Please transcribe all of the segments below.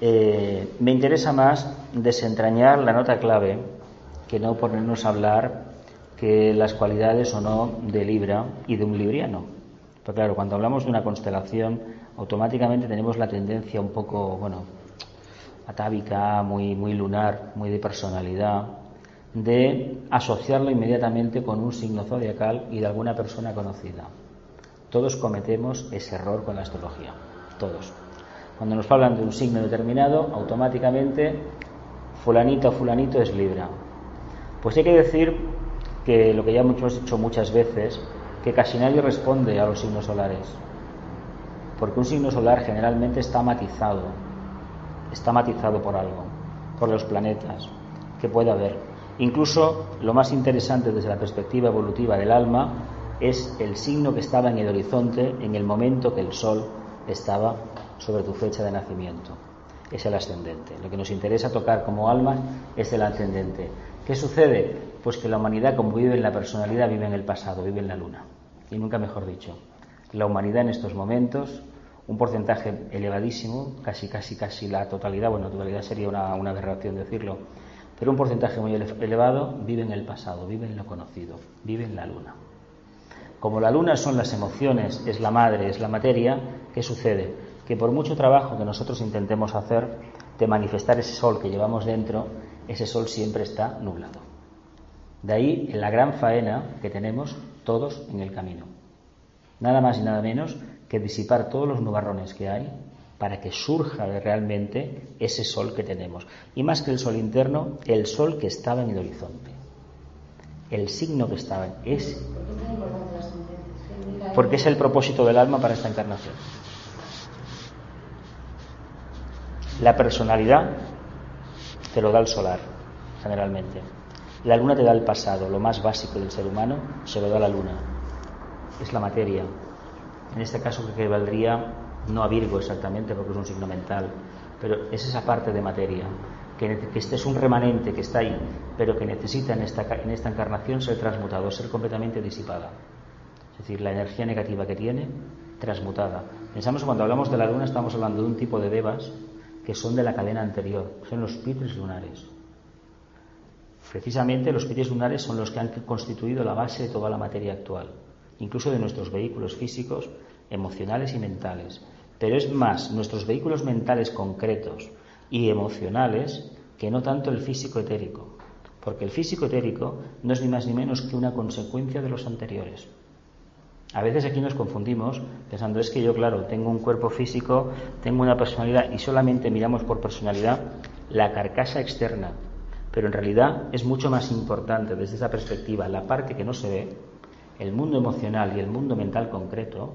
eh, me interesa más desentrañar la nota clave que no ponernos a hablar que las cualidades o no de Libra y de un libriano. Pero claro, cuando hablamos de una constelación, automáticamente tenemos la tendencia un poco, bueno, atávica, muy, muy lunar, muy de personalidad, de asociarlo inmediatamente con un signo zodiacal y de alguna persona conocida. Todos cometemos ese error con la astrología, todos. Cuando nos hablan de un signo determinado, automáticamente fulanito o fulanito es Libra. Pues hay que decir que lo que ya hemos dicho muchas veces, que casi nadie responde a los signos solares. Porque un signo solar generalmente está matizado, está matizado por algo, por los planetas, que puede haber. Incluso lo más interesante desde la perspectiva evolutiva del alma es el signo que estaba en el horizonte en el momento que el Sol estaba sobre tu fecha de nacimiento. Es el ascendente. Lo que nos interesa tocar como alma es el ascendente. ¿Qué sucede? Pues que la humanidad, como vive en la personalidad, vive en el pasado, vive en la luna. Y nunca mejor dicho. La humanidad en estos momentos, un porcentaje elevadísimo, casi, casi, casi la totalidad, bueno, totalidad sería una, una aberración decirlo, pero un porcentaje muy elevado vive en el pasado, vive en lo conocido, vive en la luna. Como la luna son las emociones, es la madre, es la materia, ¿qué sucede? Que por mucho trabajo que nosotros intentemos hacer de manifestar ese sol que llevamos dentro, ese sol siempre está nublado. De ahí la gran faena que tenemos todos en el camino. Nada más y nada menos que disipar todos los nubarrones que hay para que surja realmente ese sol que tenemos. Y más que el sol interno, el sol que estaba en el horizonte. El signo que estaba en ese porque es el propósito del alma para esta encarnación. La personalidad te lo da el solar, generalmente. La luna te da el pasado, lo más básico del ser humano se lo da la luna. Es la materia. En este caso que valdría no a Virgo exactamente porque es un signo mental, pero es esa parte de materia, que, este es un remanente que está ahí, pero que necesita en esta, en esta encarnación ser transmutado, ser completamente disipada. Es decir, la energía negativa que tiene, transmutada. Pensamos que cuando hablamos de la luna estamos hablando de un tipo de devas que son de la cadena anterior, son los pitres lunares. Precisamente los pitres lunares son los que han constituido la base de toda la materia actual, incluso de nuestros vehículos físicos, emocionales y mentales. Pero es más nuestros vehículos mentales concretos y emocionales que no tanto el físico etérico, porque el físico etérico no es ni más ni menos que una consecuencia de los anteriores. A veces aquí nos confundimos pensando, es que yo, claro, tengo un cuerpo físico, tengo una personalidad y solamente miramos por personalidad la carcasa externa. Pero en realidad es mucho más importante desde esa perspectiva la parte que no se ve, el mundo emocional y el mundo mental concreto,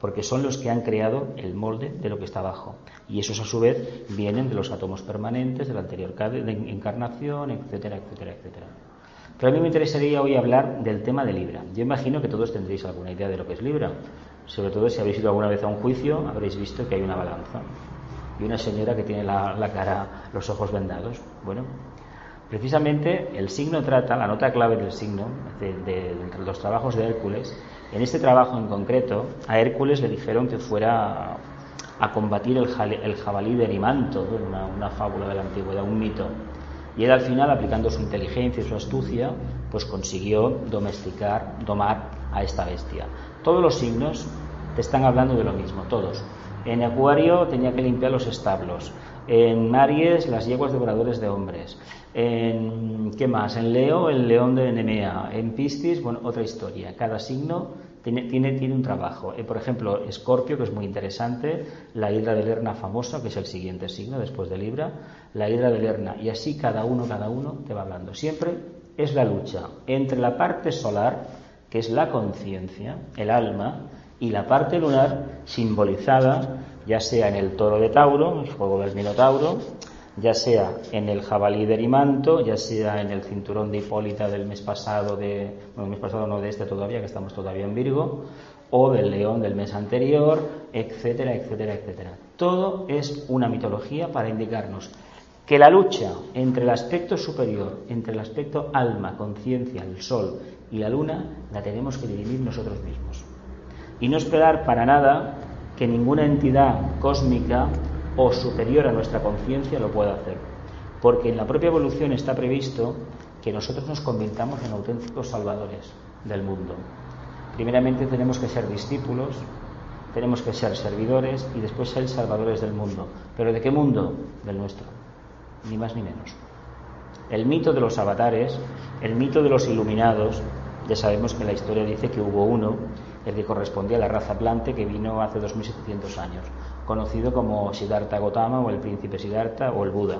porque son los que han creado el molde de lo que está abajo. Y esos a su vez vienen de los átomos permanentes, de la anterior encarnación, etcétera, etcétera, etcétera. Pero a mí me interesaría hoy hablar del tema de Libra. Yo imagino que todos tendréis alguna idea de lo que es Libra. Sobre todo si habéis ido alguna vez a un juicio, habréis visto que hay una balanza y una señora que tiene la, cara, los ojos vendados. Bueno, precisamente el signo trata, la nota clave del signo, de, los trabajos de Hércules, en este trabajo en concreto, a Hércules le dijeron que fuera a combatir el, jabalí de Erimanto, una, una fábula de la antigüedad, un mito. Y él al final, aplicando su inteligencia y su astucia, pues consiguió domesticar, domar a esta bestia. Todos los signos te están hablando de lo mismo, todos. En Acuario tenía que limpiar los establos. En Aries, las yeguas devoradores de hombres. En, ¿qué más? En Leo, el león de Nemea. En Piscis, bueno, otra historia. Cada signo tiene, tiene, un trabajo. Eh, por ejemplo, Escorpio, que es muy interesante, la hidra de Lerna famosa, que es el siguiente signo después de Libra, la hidra de Lerna. Y así cada uno, cada uno te va hablando. Siempre es la lucha entre la parte solar, que es la conciencia, el alma, y la parte lunar simbolizada ya sea en el toro de Tauro, el fuego del Minotauro, ya sea en el jabalí de Erimanto, ya sea en el cinturón de Hipólita del mes pasado, de, bueno, mes pasado no de este todavía, que estamos todavía en Virgo, o del león del mes anterior, etcétera, etcétera, etcétera. Todo es una mitología para indicarnos que la lucha entre el aspecto superior, entre el aspecto alma, conciencia, el sol y la luna, la tenemos que dirimir nosotros mismos. Y no esperar para nada que ninguna entidad cósmica o superior a nuestra conciencia lo pueda hacer. Porque en la propia evolución está previsto que nosotros nos convirtamos en auténticos salvadores del mundo. Primeramente tenemos que ser discípulos, tenemos que ser servidores y después ser salvadores del mundo. ¿Pero de qué mundo? Del nuestro. Ni más ni menos. El mito de los avatares, el mito de los iluminados, ya sabemos que la historia dice que hubo uno, el que correspondía a la raza Plante, que vino hace 2700 años, conocido como Siddhartha Gautama o el príncipe Siddhartha o el Buda.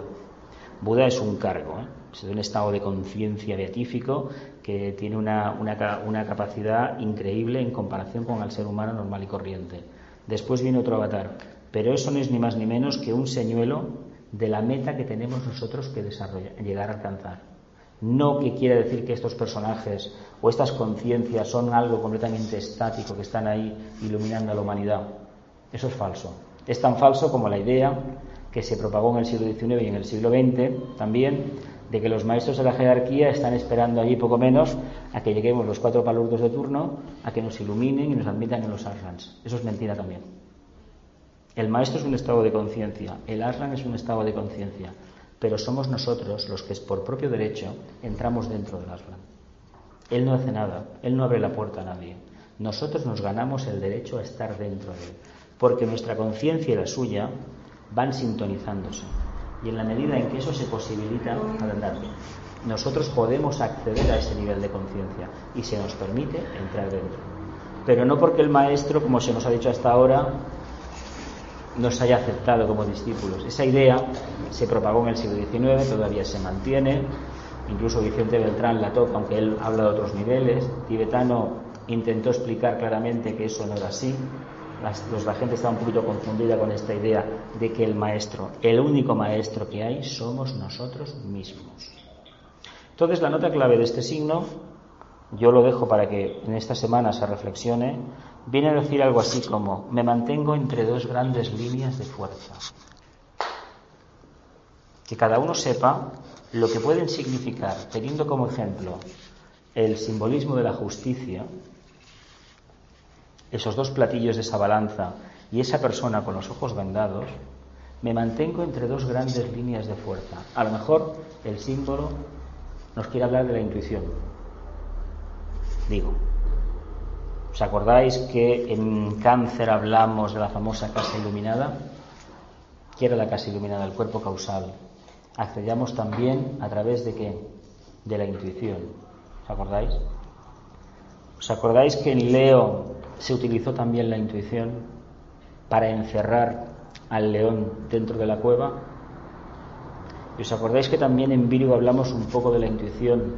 Buda es un cargo, ¿eh? es un estado de conciencia beatífico que tiene una, una, capacidad increíble en comparación con el ser humano normal y corriente. Después viene otro avatar, pero eso no es ni más ni menos que un señuelo de la meta que tenemos nosotros que desarrollar, llegar a alcanzar. No que quiera decir que estos personajes o estas conciencias son algo completamente estático que están ahí iluminando a la humanidad. Eso es falso. Es tan falso como la idea que se propagó en el siglo XIX y en el siglo XX también de que los maestros de la jerarquía están esperando allí poco menos a que lleguemos los cuatro palurdos de turno a que nos iluminen y nos admitan en los ashrams. Eso es mentira también. El maestro es un estado de conciencia, el ashram es un estado de conciencia, pero somos nosotros los que por propio derecho entramos dentro del ashram. Él no hace nada, él no abre la puerta a nadie. Nosotros nos ganamos el derecho a estar dentro de él, porque nuestra conciencia y la suya van sintonizándose. Y en la medida en que eso se posibilita, adelante, nosotros podemos acceder a ese nivel de conciencia y se nos permite entrar dentro. Pero no porque el maestro, como se nos ha dicho hasta ahora, nos haya aceptado como discípulos. Esa idea se propagó en el siglo XIX, todavía se mantiene. Incluso Vicente Beltrán la toca, aunque él habla de otros niveles. Tibetano intentó explicar claramente que eso no era así. la gente está un poquito confundida con esta idea de que el maestro, el único maestro que hay, somos nosotros mismos. Entonces, la nota clave de este signo, yo lo dejo para que en esta semana se reflexione, viene a decir algo así como, me mantengo entre dos grandes líneas de fuerza. Que cada uno sepa lo que pueden significar, teniendo como ejemplo el simbolismo de la justicia, esos dos platillos de esa balanza y esa persona con los ojos vendados, me mantengo entre dos grandes líneas de fuerza. A lo mejor el símbolo nos quiere hablar de la intuición. Digo, ¿Os acordáis que en cáncer hablamos de la famosa casa iluminada? ¿Qué era la casa iluminada? El cuerpo causal. Accedíamos también a través de qué? De la intuición. ¿Os acordáis? ¿Os acordáis que en Leo se utilizó también la intuición para encerrar al león dentro de la cueva? ¿Y os acordáis que también en Virgo hablamos un poco de la intuición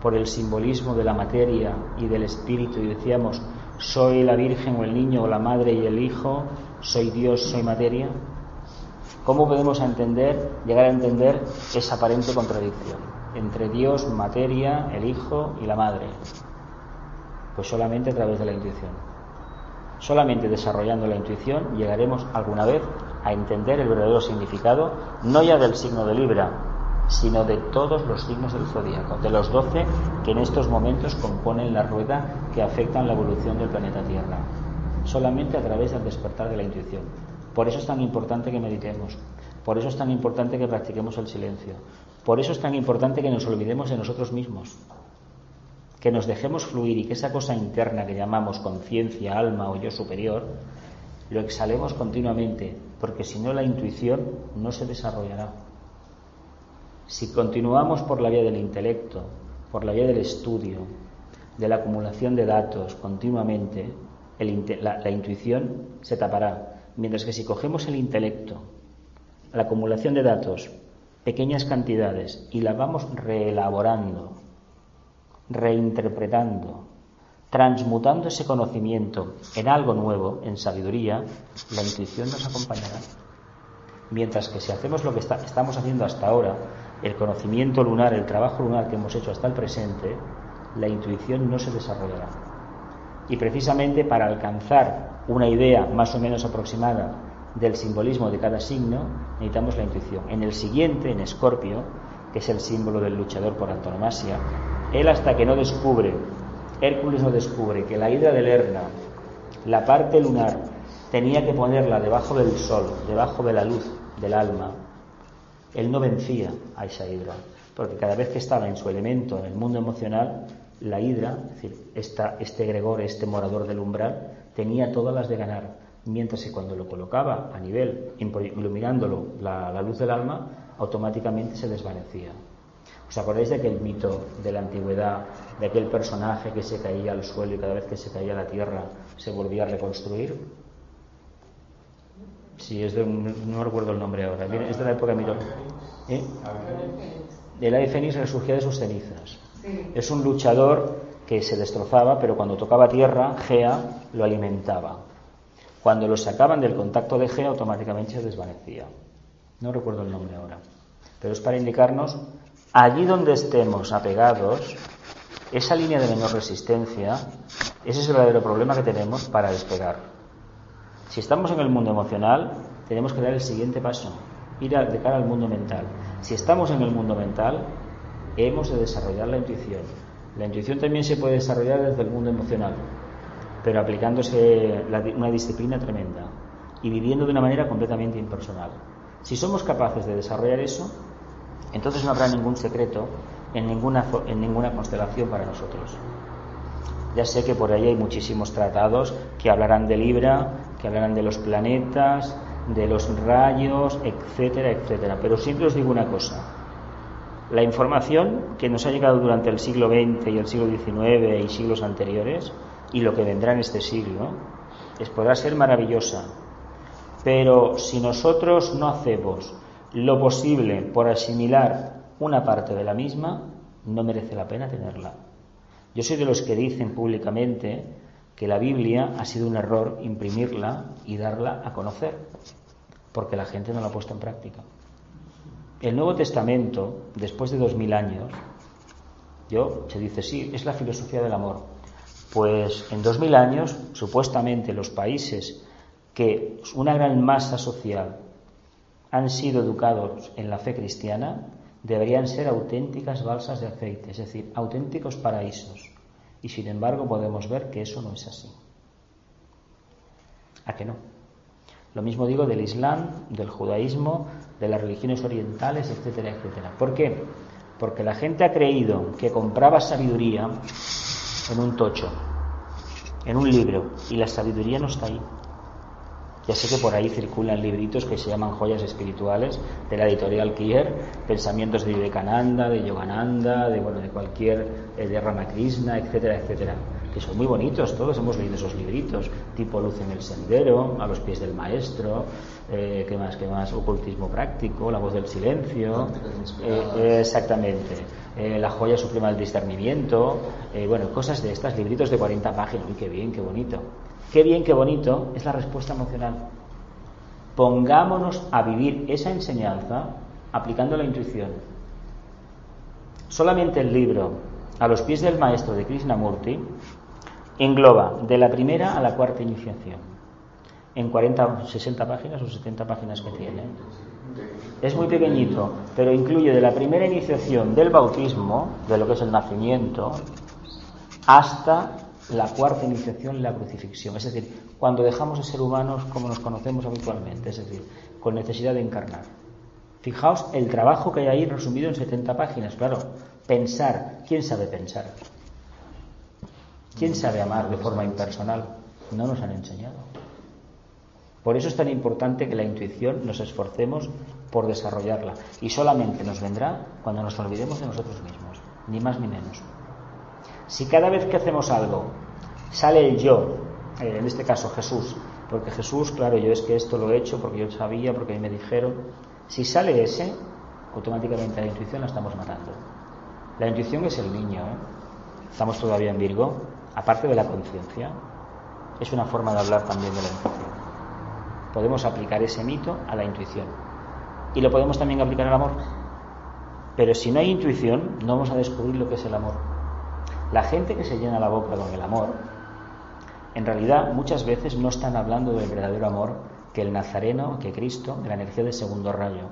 por el simbolismo de la materia y del espíritu y decíamos soy la Virgen o el niño o la madre y el hijo, soy Dios, soy materia. ¿Cómo podemos entender, llegar a entender esa aparente contradicción entre Dios, materia, el hijo y la madre? Pues solamente a través de la intuición. Solamente desarrollando la intuición llegaremos alguna vez a entender el verdadero significado, no ya del signo de Libra, sino de todos los signos del zodíaco, de los doce que en estos momentos componen la rueda que afectan la evolución del planeta Tierra, solamente a través del despertar de la intuición. Por eso es tan importante que meditemos, por eso es tan importante que practiquemos el silencio, por eso es tan importante que nos olvidemos de nosotros mismos, que nos dejemos fluir y que esa cosa interna que llamamos conciencia, alma o yo superior, lo exhalemos continuamente, porque si no la intuición no se desarrollará. Si continuamos por la vía del intelecto, por la vía del estudio, de la acumulación de datos continuamente, la, intuición se tapará. Mientras que si cogemos el intelecto, la acumulación de datos, pequeñas cantidades, y la vamos reelaborando, reinterpretando, transmutando ese conocimiento en algo nuevo, en sabiduría, la intuición nos acompañará. Mientras que si hacemos lo que estamos haciendo hasta ahora, el conocimiento lunar, el trabajo lunar que hemos hecho hasta el presente, la intuición no se desarrollará. Y precisamente para alcanzar una idea más o menos aproximada del simbolismo de cada signo, necesitamos la intuición. En el siguiente, en Escorpio, que es el símbolo del luchador por antonomasia, él hasta que no descubre, Hércules no descubre que la hidra del Lerna, la parte lunar, tenía que ponerla debajo del sol, debajo de la luz del alma, él no vencía a esa hidra, porque cada vez que estaba en su elemento, en el mundo emocional, la hidra, es decir, este gregor, este morador del umbral, tenía todas las de ganar, mientras que cuando lo colocaba a nivel, iluminándolo la, luz del alma, automáticamente se desvanecía. ¿Os acordáis de aquel mito de la antigüedad, de aquel personaje que se caía al suelo y cada vez que se caía a la tierra se volvía a reconstruir? Sí, es de no recuerdo el nombre ahora. Es de la época mito. ¿Eh? El ave resurgía de sus cenizas. Es un luchador que se destrozaba, pero cuando tocaba tierra, Gea lo alimentaba. Cuando lo sacaban del contacto de Gea, automáticamente se desvanecía. No recuerdo el nombre ahora. Pero es para indicarnos, allí donde estemos apegados, esa línea de menor resistencia, ese es el verdadero problema que tenemos para despegar. Si estamos en el mundo emocional, tenemos que dar el siguiente paso, ir de cara al mundo mental. Si estamos en el mundo mental, hemos de desarrollar la intuición. La intuición también se puede desarrollar desde el mundo emocional, pero aplicándose una disciplina tremenda y viviendo de una manera completamente impersonal. Si somos capaces de desarrollar eso, entonces no habrá ningún secreto en ninguna, en ninguna constelación para nosotros. Ya sé que por ahí hay muchísimos tratados que hablarán de Libra, que hablarán de los planetas, de los rayos, etcétera, etcétera. Pero siempre os digo una cosa. La información que nos ha llegado durante el siglo XX y el siglo XIX y siglos anteriores, y lo que vendrá en este siglo, es, podrá ser maravillosa. Pero si nosotros no hacemos lo posible por asimilar una parte de la misma, no merece la pena tenerla. Yo soy de los que dicen públicamente que la Biblia ha sido un error imprimirla y darla a conocer, porque la gente no la ha puesto en práctica. El Nuevo Testamento, después de dos mil años, yo se dice sí, es la filosofía del amor. Pues en dos mil años, supuestamente los países que una gran masa social han sido educados en la fe cristiana, deberían ser auténticas balsas de aceite, es decir, auténticos paraísos. Y sin embargo podemos ver que eso no es así. ¿A qué no? Lo mismo digo del Islam, del judaísmo, de las religiones orientales, etcétera, etcétera. ¿Por qué? Porque la gente ha creído que compraba sabiduría en un tocho, en un libro, y la sabiduría no está ahí. Ya sé que por ahí circulan libritos que se llaman joyas espirituales de la editorial Kier, pensamientos de Vivekananda, de Yogananda, de bueno, de cualquier eh, de Ramakrishna, etcétera, etcétera, que son muy bonitos, todos hemos leído esos libritos, tipo Luz en el sendero, a los pies del maestro, eh, ¿qué más? ¿Qué más? Ocultismo práctico, La voz del silencio, eh, exactamente, eh, La joya suprema del discernimiento, bueno, cosas de estas, libritos de 40 páginas, uy, qué bien, qué bonito. Qué bien, qué bonito es la respuesta emocional. Pongámonos a vivir esa enseñanza aplicando la intuición. Solamente el libro A los pies del maestro de Krishnamurti engloba de la primera a la cuarta iniciación. En 40, 60 páginas o 70 páginas que tiene. Es muy pequeñito, pero incluye de la primera iniciación del bautismo, de lo que es el nacimiento, hasta la cuarta iniciación, la crucifixión. Es decir, cuando dejamos de ser humanos como nos conocemos habitualmente, es decir, con necesidad de encarnar. Fijaos el trabajo que hay ahí resumido en 70 páginas. Claro, pensar. ¿Quién sabe pensar? ¿Quién sabe amar de forma impersonal? No nos han enseñado. Por eso es tan importante que la intuición nos esforcemos por desarrollarla. Y solamente nos vendrá cuando nos olvidemos de nosotros mismos, ni más ni menos. Si cada vez que hacemos algo sale el yo, eh, en este caso Jesús, porque Jesús, claro, yo es que esto lo he hecho porque yo sabía, porque a mí me dijeron, si sale ese, automáticamente la intuición la estamos matando. La intuición es el niño, ¿eh? estamos todavía en Virgo, aparte de la conciencia, es una forma de hablar también de la intuición. Podemos aplicar ese mito a la intuición y lo podemos también aplicar al amor. Pero si no hay intuición, no vamos a descubrir lo que es el amor. La gente que se llena la boca con el amor, en realidad muchas veces no están hablando del verdadero amor que el Nazareno, que Cristo, de la energía del segundo rayo.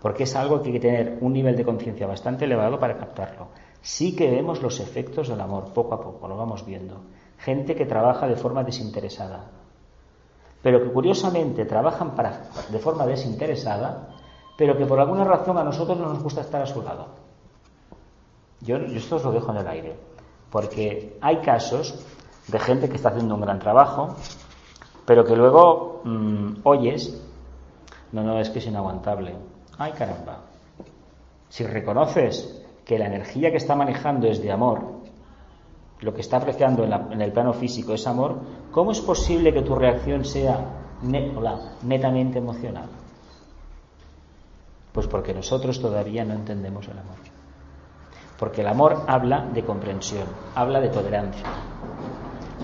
Porque es algo que hay que tener un nivel de conciencia bastante elevado para captarlo. Sí que vemos los efectos del amor poco a poco, lo vamos viendo. Gente que trabaja de forma desinteresada. pero que curiosamente trabajan para, de forma desinteresada, pero que por alguna razón a nosotros no nos gusta estar a su lado. Yo, esto os lo dejo en el aire, porque hay casos de gente que está haciendo un gran trabajo, pero que luego mm, oyes, no, no, es que es inaguantable. Ay, caramba. Si reconoces que la energía que está manejando es de amor, lo que está apreciando en, el plano físico es amor, ¿cómo es posible que tu reacción sea netamente emocional? Pues porque nosotros todavía no entendemos el amor. Porque el amor habla de comprensión, habla de tolerancia,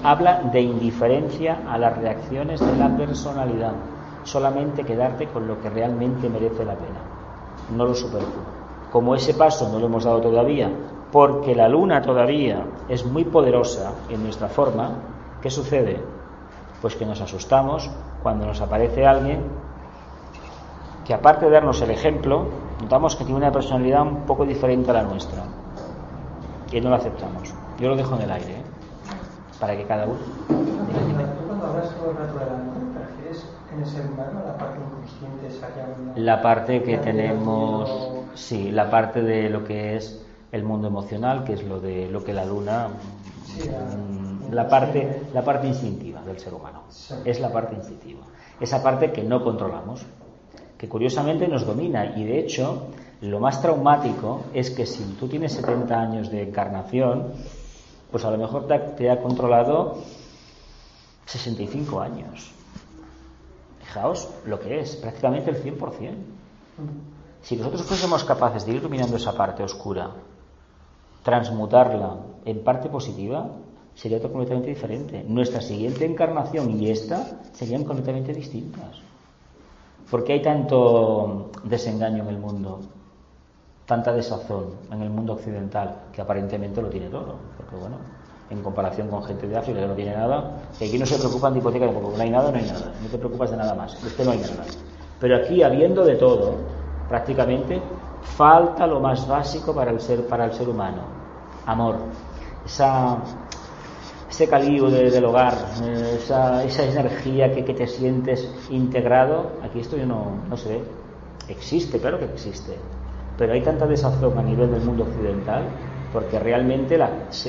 habla de indiferencia a las reacciones de la personalidad, solamente quedarte con lo que realmente merece la pena, no lo superfluo. Como ese paso no lo hemos dado todavía, porque la luna todavía es muy poderosa en nuestra forma, ¿qué sucede? Pues que nos asustamos cuando nos aparece alguien que aparte de darnos el ejemplo, notamos que tiene una personalidad un poco diferente a la nuestra. Y no lo aceptamos. Yo lo dejo en el aire, ¿eh? para que cada uno. La parte que tenemos, sí, la parte de lo que es el mundo emocional, que es lo de lo que la luna, mm, la parte, la parte instintiva del ser humano. Es la parte instintiva. Esa parte que no controlamos que curiosamente nos domina y de hecho lo más traumático es que si tú tienes 70 años de encarnación, pues a lo mejor te ha, controlado 65 años. Fijaos lo que es, prácticamente el 100%. Si nosotros fuésemos capaces de ir iluminando esa parte oscura, transmutarla en parte positiva, sería todo completamente diferente. Nuestra siguiente encarnación y esta serían completamente distintas. ¿Por qué hay tanto desengaño en el mundo? Tanta desazón en el mundo occidental, que aparentemente lo tiene todo. Porque bueno, en comparación con gente de África que no tiene nada, que aquí no se preocupan de hipoteca, porque no hay nada, no hay nada. No te preocupas de nada más. Usted no hay nada. Pero aquí, habiendo de todo, prácticamente, falta lo más básico para el ser, para el ser humano. Amor. Esa ese calibre del hogar, esa, esa energía que, te sientes integrado, aquí esto yo no, no se ve. Existe, claro que existe, pero hay tanta desazón a nivel del mundo occidental porque realmente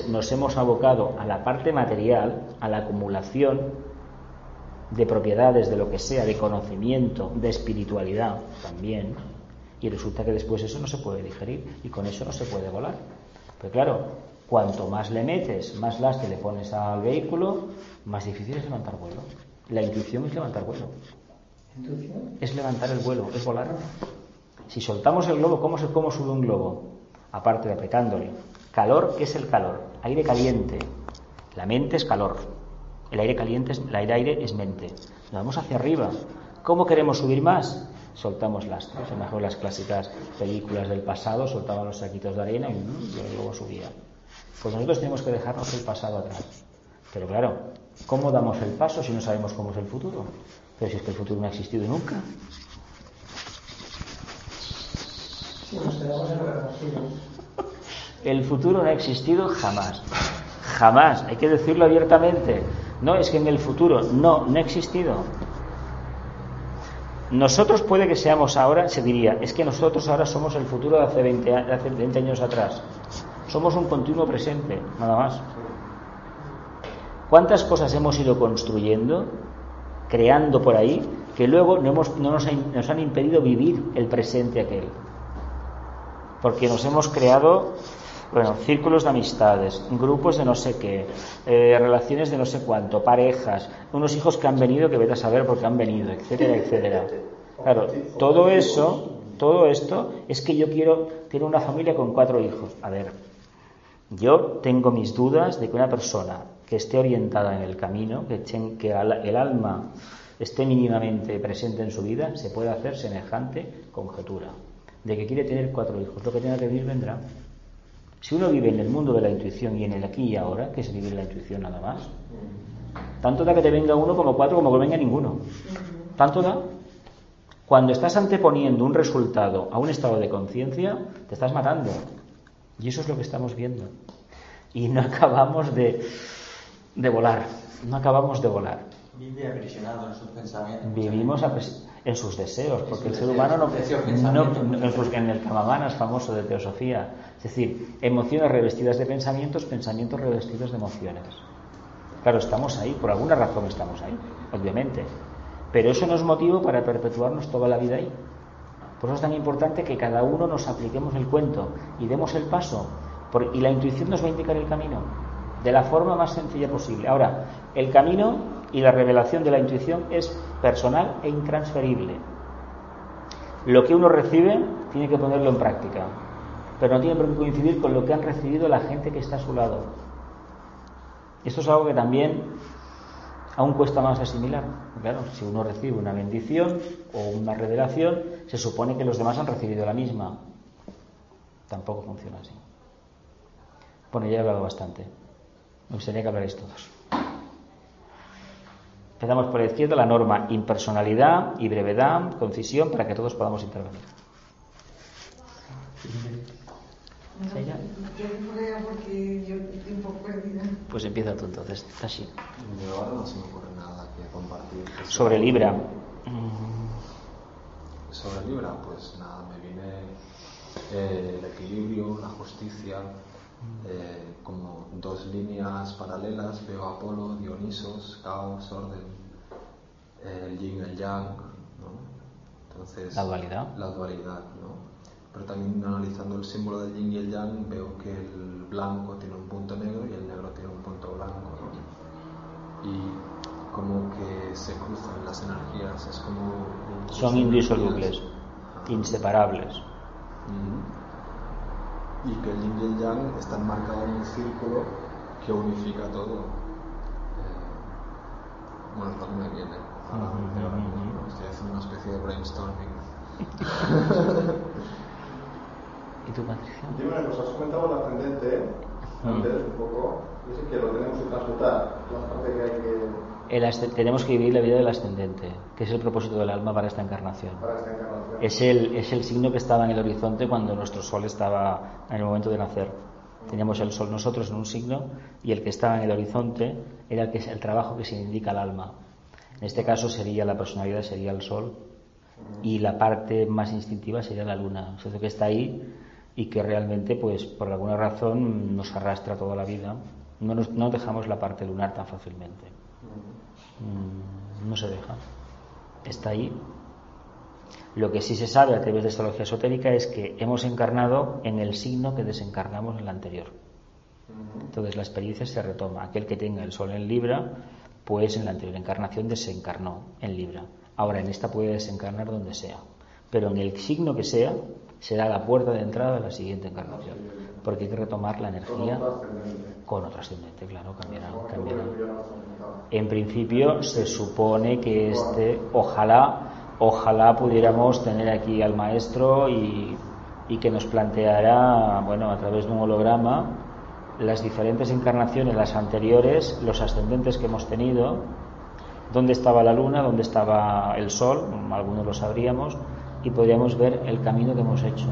nos hemos abocado a la parte material, a la acumulación de propiedades, de lo que sea, de conocimiento, de espiritualidad también, y resulta que después eso no se puede digerir y con eso no se puede volar. Pero claro, Cuanto más le metes, más lastre le pones al vehículo, más difícil es levantar vuelo. La intuición es levantar vuelo. ¿Intuición? Es levantar el vuelo, es volar. Si soltamos el globo, ¿cómo, se, ¿cómo sube un globo? Aparte de apretándole. Calor, ¿qué es el calor? Aire caliente. La mente es calor. El aire caliente, es, el aire, aire es mente. Nos vamos hacia arriba. ¿Cómo queremos subir más? Soltamos. A lo mejor las clásicas películas del pasado soltaban los saquitos de arena y, globo subía. Pues nosotros tenemos que dejarnos el pasado atrás. Pero claro, ¿cómo damos el paso si no sabemos cómo es el futuro? Pero si es que el futuro no ha existido nunca. el futuro no ha existido jamás. Jamás. Hay que decirlo abiertamente. No, es que en el futuro no, no ha existido. Nosotros puede que seamos ahora, se diría, es que nosotros ahora somos el futuro de hace 20, de hace 20 años atrás. Somos un continuo presente, nada más. ¿Cuántas cosas hemos ido construyendo, creando por ahí, que luego no, hemos, no nos, nos, han impedido vivir el presente aquel? Porque nos hemos creado, bueno, círculos de amistades, grupos de no sé qué, eh, relaciones de no sé cuánto, parejas, unos hijos que han venido que vete a saber por qué han venido, etcétera, etcétera. Claro, todo eso, todo esto es que yo quiero tener una familia con cuatro hijos. A ver, yo tengo mis dudas de que una persona que esté orientada en el camino, que, que el alma esté mínimamente presente en su vida, se pueda hacer semejante conjetura de que quiere tener cuatro hijos. Lo que tenga que vivir vendrá. Si uno vive en el mundo de la intuición y en el aquí y ahora, que es vivir la intuición nada más, tanto da que te venga uno como cuatro como que venga ninguno. Tanto da. Cuando estás anteponiendo un resultado a un estado de conciencia, te estás matando. Y eso es lo que estamos viendo. Y no acabamos de, de volar, no acabamos de volar. Vive aprisionado en sus pensamientos. Vivimos en sus deseos, porque el ser humano no, no, en el Kamamanas famoso de teosofía, es decir, emociones revestidas de pensamientos, pensamientos revestidos de emociones. Claro, estamos ahí, por alguna razón estamos ahí, obviamente, pero eso no es motivo para perpetuarnos toda la vida ahí. Por eso es tan importante que cada uno nos apliquemos el cuento y demos el paso, y la intuición nos va a indicar el camino de la forma más sencilla posible. Ahora, el camino y la revelación de la intuición es personal e intransferible. Lo que uno recibe tiene que ponerlo en práctica, pero no tiene por qué coincidir con lo que han recibido la gente que está a su lado. Esto es algo que también aún cuesta más asimilar. Claro, si uno recibe una bendición o una revelación, se supone que los demás han recibido la misma. Tampoco funciona así. Bueno, ya he hablado bastante. Me gustaría que hablaréis todos. Empezamos por la izquierda la norma impersonalidad y brevedad, concisión, para que todos podamos intervenir. Pues empieza tú entonces, Tashi. Yo ahora no se me ocurre nada que compartir. Sobre Libra. Sobre Libra, pues nada, me viene eh, el equilibrio, la justicia, eh, como dos líneas paralelas, veo Apolo, Dionisos, caos, orden, el yin, el yang, ¿no? Entonces, la dualidad. La dualidad, ¿no? Pero también analizando el símbolo del yin y el yang, veo que el blanco tiene un punto negro y el negro tiene un punto blanco, ¿no? Y como que se cruzan las energías, es como... Son indisolubles, inseparables y que el yin y el yang están marcados en un círculo que unifica todo. Eh, bueno, esto me viene. Estoy haciendo una especie de brainstorming. ¿Y tu Patricia? Dime una cosa, has comentado el ascendente antes un poco, dice que lo tenemos que transmutar, la parte que hay que tenemos que vivir la vida del ascendente, que es el propósito del alma para esta encarnación. Es, el, es el signo que estaba en el horizonte cuando nuestro sol estaba en el momento de nacer. Teníamos el sol nosotros en un signo y el que estaba en el horizonte era el, que es el trabajo que se indica al alma. En este caso sería la personalidad, sería el sol y la parte más instintiva sería la luna. O que está ahí y que realmente, pues por alguna razón, nos arrastra toda la vida. No, no dejamos la parte lunar tan fácilmente. Mm, no se deja. Está ahí. Lo que sí se sabe a través de astrología esotérica es que hemos encarnado en el signo que desencarnamos en el anterior. Entonces la experiencia se retoma. Aquel que tenga el sol en Libra, pues en la anterior encarnación desencarnó en Libra. Ahora en esta puede desencarnar donde sea. Pero en el signo que sea, será la puerta de entrada de la siguiente encarnación. Porque hay que retomar la energía con otro ascendente, claro, cambiará, cambiará. En principio se supone que este, ojalá, ojalá pudiéramos tener aquí al maestro y, que nos planteara, bueno, a través de un holograma, las diferentes encarnaciones, las anteriores, los ascendentes que hemos tenido, dónde estaba la luna, dónde estaba el sol, algunos lo sabríamos, y podríamos ver el camino que hemos hecho.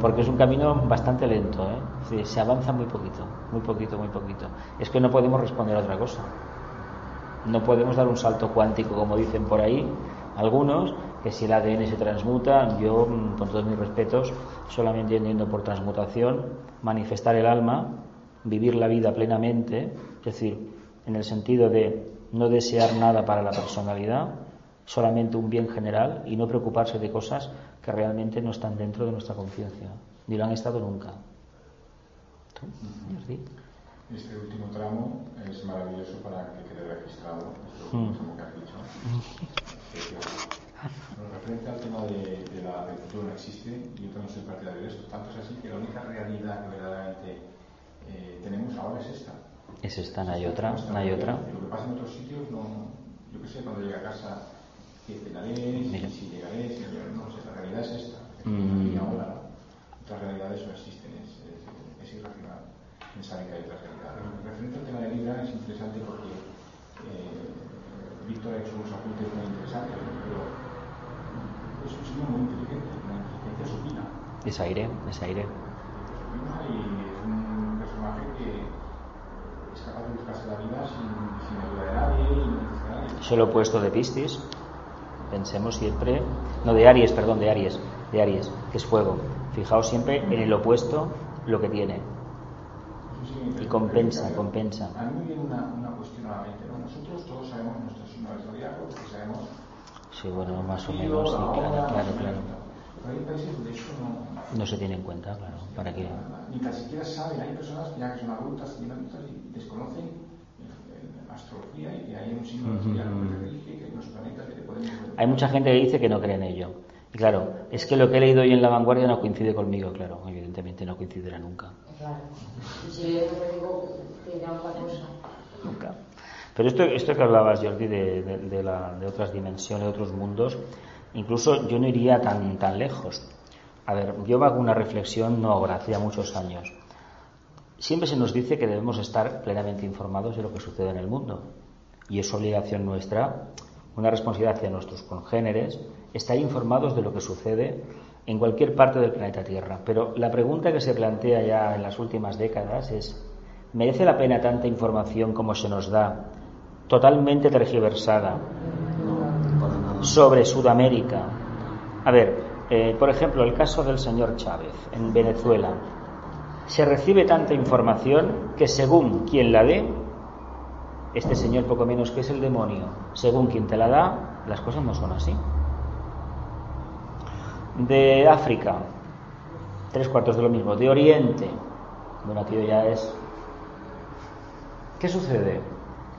Porque es un camino bastante lento, ¿eh? se avanza muy poquito, muy poquito, muy poquito. Es que no podemos responder a otra cosa. No podemos dar un salto cuántico, como dicen por ahí algunos, que si el ADN se transmuta, yo, mm, con todos mis respetos, solamente entiendo por transmutación manifestar el alma, vivir la vida plenamente, es decir, en el sentido de no desear nada para la personalidad, solamente un bien general y no preocuparse de cosas que realmente no están dentro de nuestra conciencia, ni lo han estado nunca. Este último tramo es maravilloso para que quede registrado, esto mm. último que has dicho. Pero referente al tema de, de la futuro no existe, yo no soy partidario de eso. Tanto es así que la única realidad que verdaderamente eh, tenemos ahora es esta. Es esta, no hay otra, no hay otra. Lo que pasa en otros sitios, no, yo qué sé, cuando llega a casa que cenaré, si, llegaré, si llegaré, no sé, la realidad es esta. Mm. Y ahora otras realidades no existen, es, es, es irracional pensar en que hay otras realidades. Referente al tema de Libra es interesante porque eh, Víctor ha hecho unos apuntes muy interesantes, pero es un signo muy inteligente, una inteligencia supina. Es aire, es aire. Y es un personaje que es capaz de buscarse la vida sin, sin ayuda de nadie necesita nadie. Eso lo opuesto de Piscis. Pensemos siempre, no de Aries, perdón, de Aries, de Aries, que es fuego. Fijaos siempre en el opuesto lo que tiene. Sí Y compensa, compensa. A mí me viene una, una cuestión a la mente. ¿no? Nosotros todos sabemos nuestros signos del zodiaco, porque sabemos Sí, bueno, más o menos, sí, la claro, claro, claro. Pero hay países donde eso no, No se tiene en cuenta, claro. ¿Para qué? Ni tan siquiera saben, hay personas que ya que son adultas, tienen adultas y desconocen astrología y que hay un signo del zodiaco que te rige, que hay unos planetas que te pueden Hay mucha gente que dice que no cree en ello. Claro, es que lo que he leído hoy en La Vanguardia no coincide conmigo, claro. Evidentemente no coincidirá nunca. Claro. Y si yo te digo que dirá otra cosa. Nunca. Pero esto, esto que hablabas, Jordi, de, de- de la- de otras dimensiones, de otros mundos, incluso yo no iría tan, tan lejos. A ver, yo hago una reflexión no ahora, hace muchos años. Siempre se nos dice que debemos estar plenamente informados de lo que sucede en el mundo. Y es obligación nuestra, una responsabilidad hacia nuestros congéneres, estar informados de lo que sucede en cualquier parte del planeta Tierra. Pero la pregunta que se plantea ya en las últimas décadas es, ¿merece la pena tanta información como se nos da, totalmente tergiversada, sobre Sudamérica. A ver, eh, por ejemplo, el caso del señor Chávez en Venezuela. Se recibe tanta información que según quien la dé, este señor poco menos que es el demonio, según quien te la da, las cosas no son así. De África, tres cuartos de lo mismo. De Oriente, bueno, aquello ya es... ¿Qué sucede?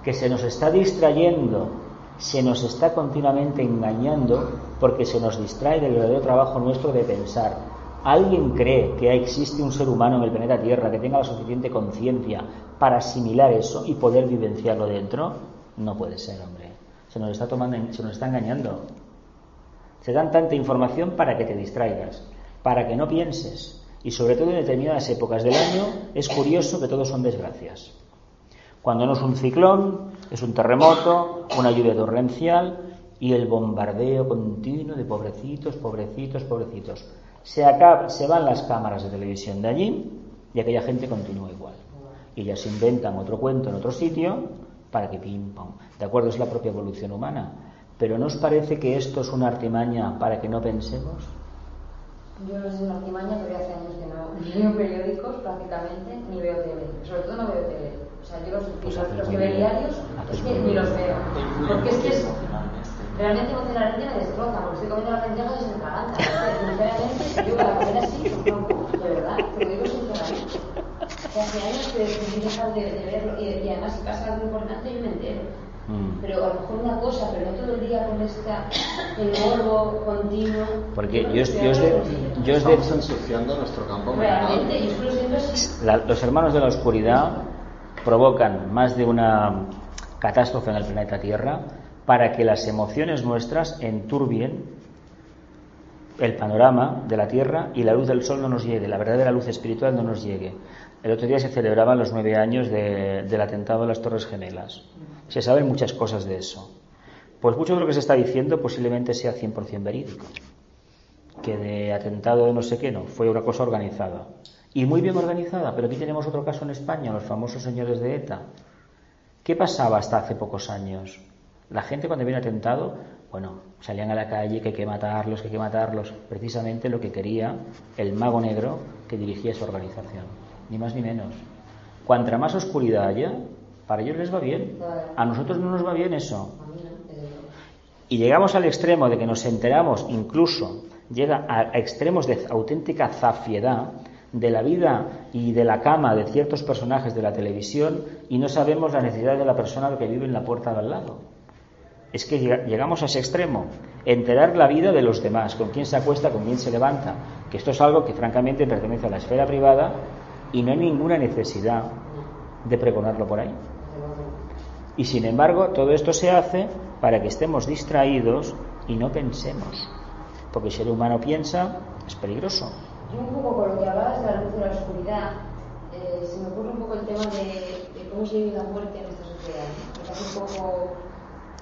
Que se nos está distrayendo, se nos está continuamente engañando porque se nos distrae del verdadero trabajo nuestro de pensar. ¿Alguien cree que existe un ser humano en el planeta Tierra que tenga la suficiente conciencia para asimilar eso y poder vivenciarlo dentro? No puede ser, hombre. Se nos está tomando, se nos está engañando. Se dan tanta información para que te distraigas, para que no pienses. Y sobre todo en determinadas épocas del año es curioso que todos son desgracias. Cuando no es un ciclón, es un terremoto, una lluvia torrencial y el bombardeo continuo de pobrecitos, pobrecitos, pobrecitos. Se, acaba, se van las cámaras de televisión de allí y aquella gente continúa igual. Y ya se inventan otro cuento en otro sitio para que pim pam. De acuerdo, es la propia evolución humana. Pero ¿no os parece que esto es una artimaña para que no pensemos? Yo no sé si es una artimaña, pero ya hace años que no ni leo periódicos prácticamente, ni veo tele. Sobre todo no veo tele. O sea, yo los, Pues los, los que veo diarios es que ni los veo. Porque es que es, realmente emocionalmente me destroza, porque estoy comiendo la pendeja y se me atraganta. Sinceramente, yo voy a comer así, no, de verdad, te lo digo sinceramente. O sea, hace años que decidí dejar de, de verlo y, y además si pasa algo importante yo me entero. Mm. Pero a lo mejor una cosa, pero no todo el día con esta, el morbo continuo. Porque yo os- yo os de- hablando yo os de- Estamos ensuciando nuestro campo Realmente, mental. yo solo siento así. La- los hermanos de la oscuridad provocan más de una catástrofe en el planeta Tierra para que las emociones nuestras enturbien el panorama de la Tierra y la luz del sol no nos llegue, la verdadera luz espiritual no nos llegue. El otro día se celebraban los nueve años de- del atentado a las Torres Gemelas. Se saben muchas cosas de eso. Pues mucho de lo que se está diciendo posiblemente sea 100% verídico que de atentado de no sé qué no, fue una cosa organizada. Y muy bien organizada, pero aquí tenemos otro caso en España, los famosos señores de ETA. ¿Qué pasaba hasta hace pocos años? La gente cuando había atentado, bueno, salían a la calle que hay que matarlos, que hay que matarlos, precisamente lo que quería el mago negro que dirigía esa organización, ni más ni menos. Cuanta más oscuridad haya, para ellos les va bien. A nosotros no nos va bien eso. Y llegamos al extremo de que nos enteramos, incluso llega a, extremos de auténtica zafiedad de la vida y de la cama de ciertos personajes de la televisión y no sabemos la necesidad de la persona que vive en la puerta de al lado. Es que llega- llegamos a ese extremo, enterar la vida de los demás, con quién se acuesta, con quién se levanta, que esto es algo que francamente pertenece a la esfera privada y no hay ninguna necesidad de pregonarlo por ahí. Y sin embargo, todo esto se hace para que estemos distraídos y no pensemos. Porque si el humano piensa, es peligroso. Yo un poco con lo que hablabas de la luz y la oscuridad, eh, se me ocurre un poco el tema de, de cómo se vive la muerte en esta sociedad. Porque hace un poco,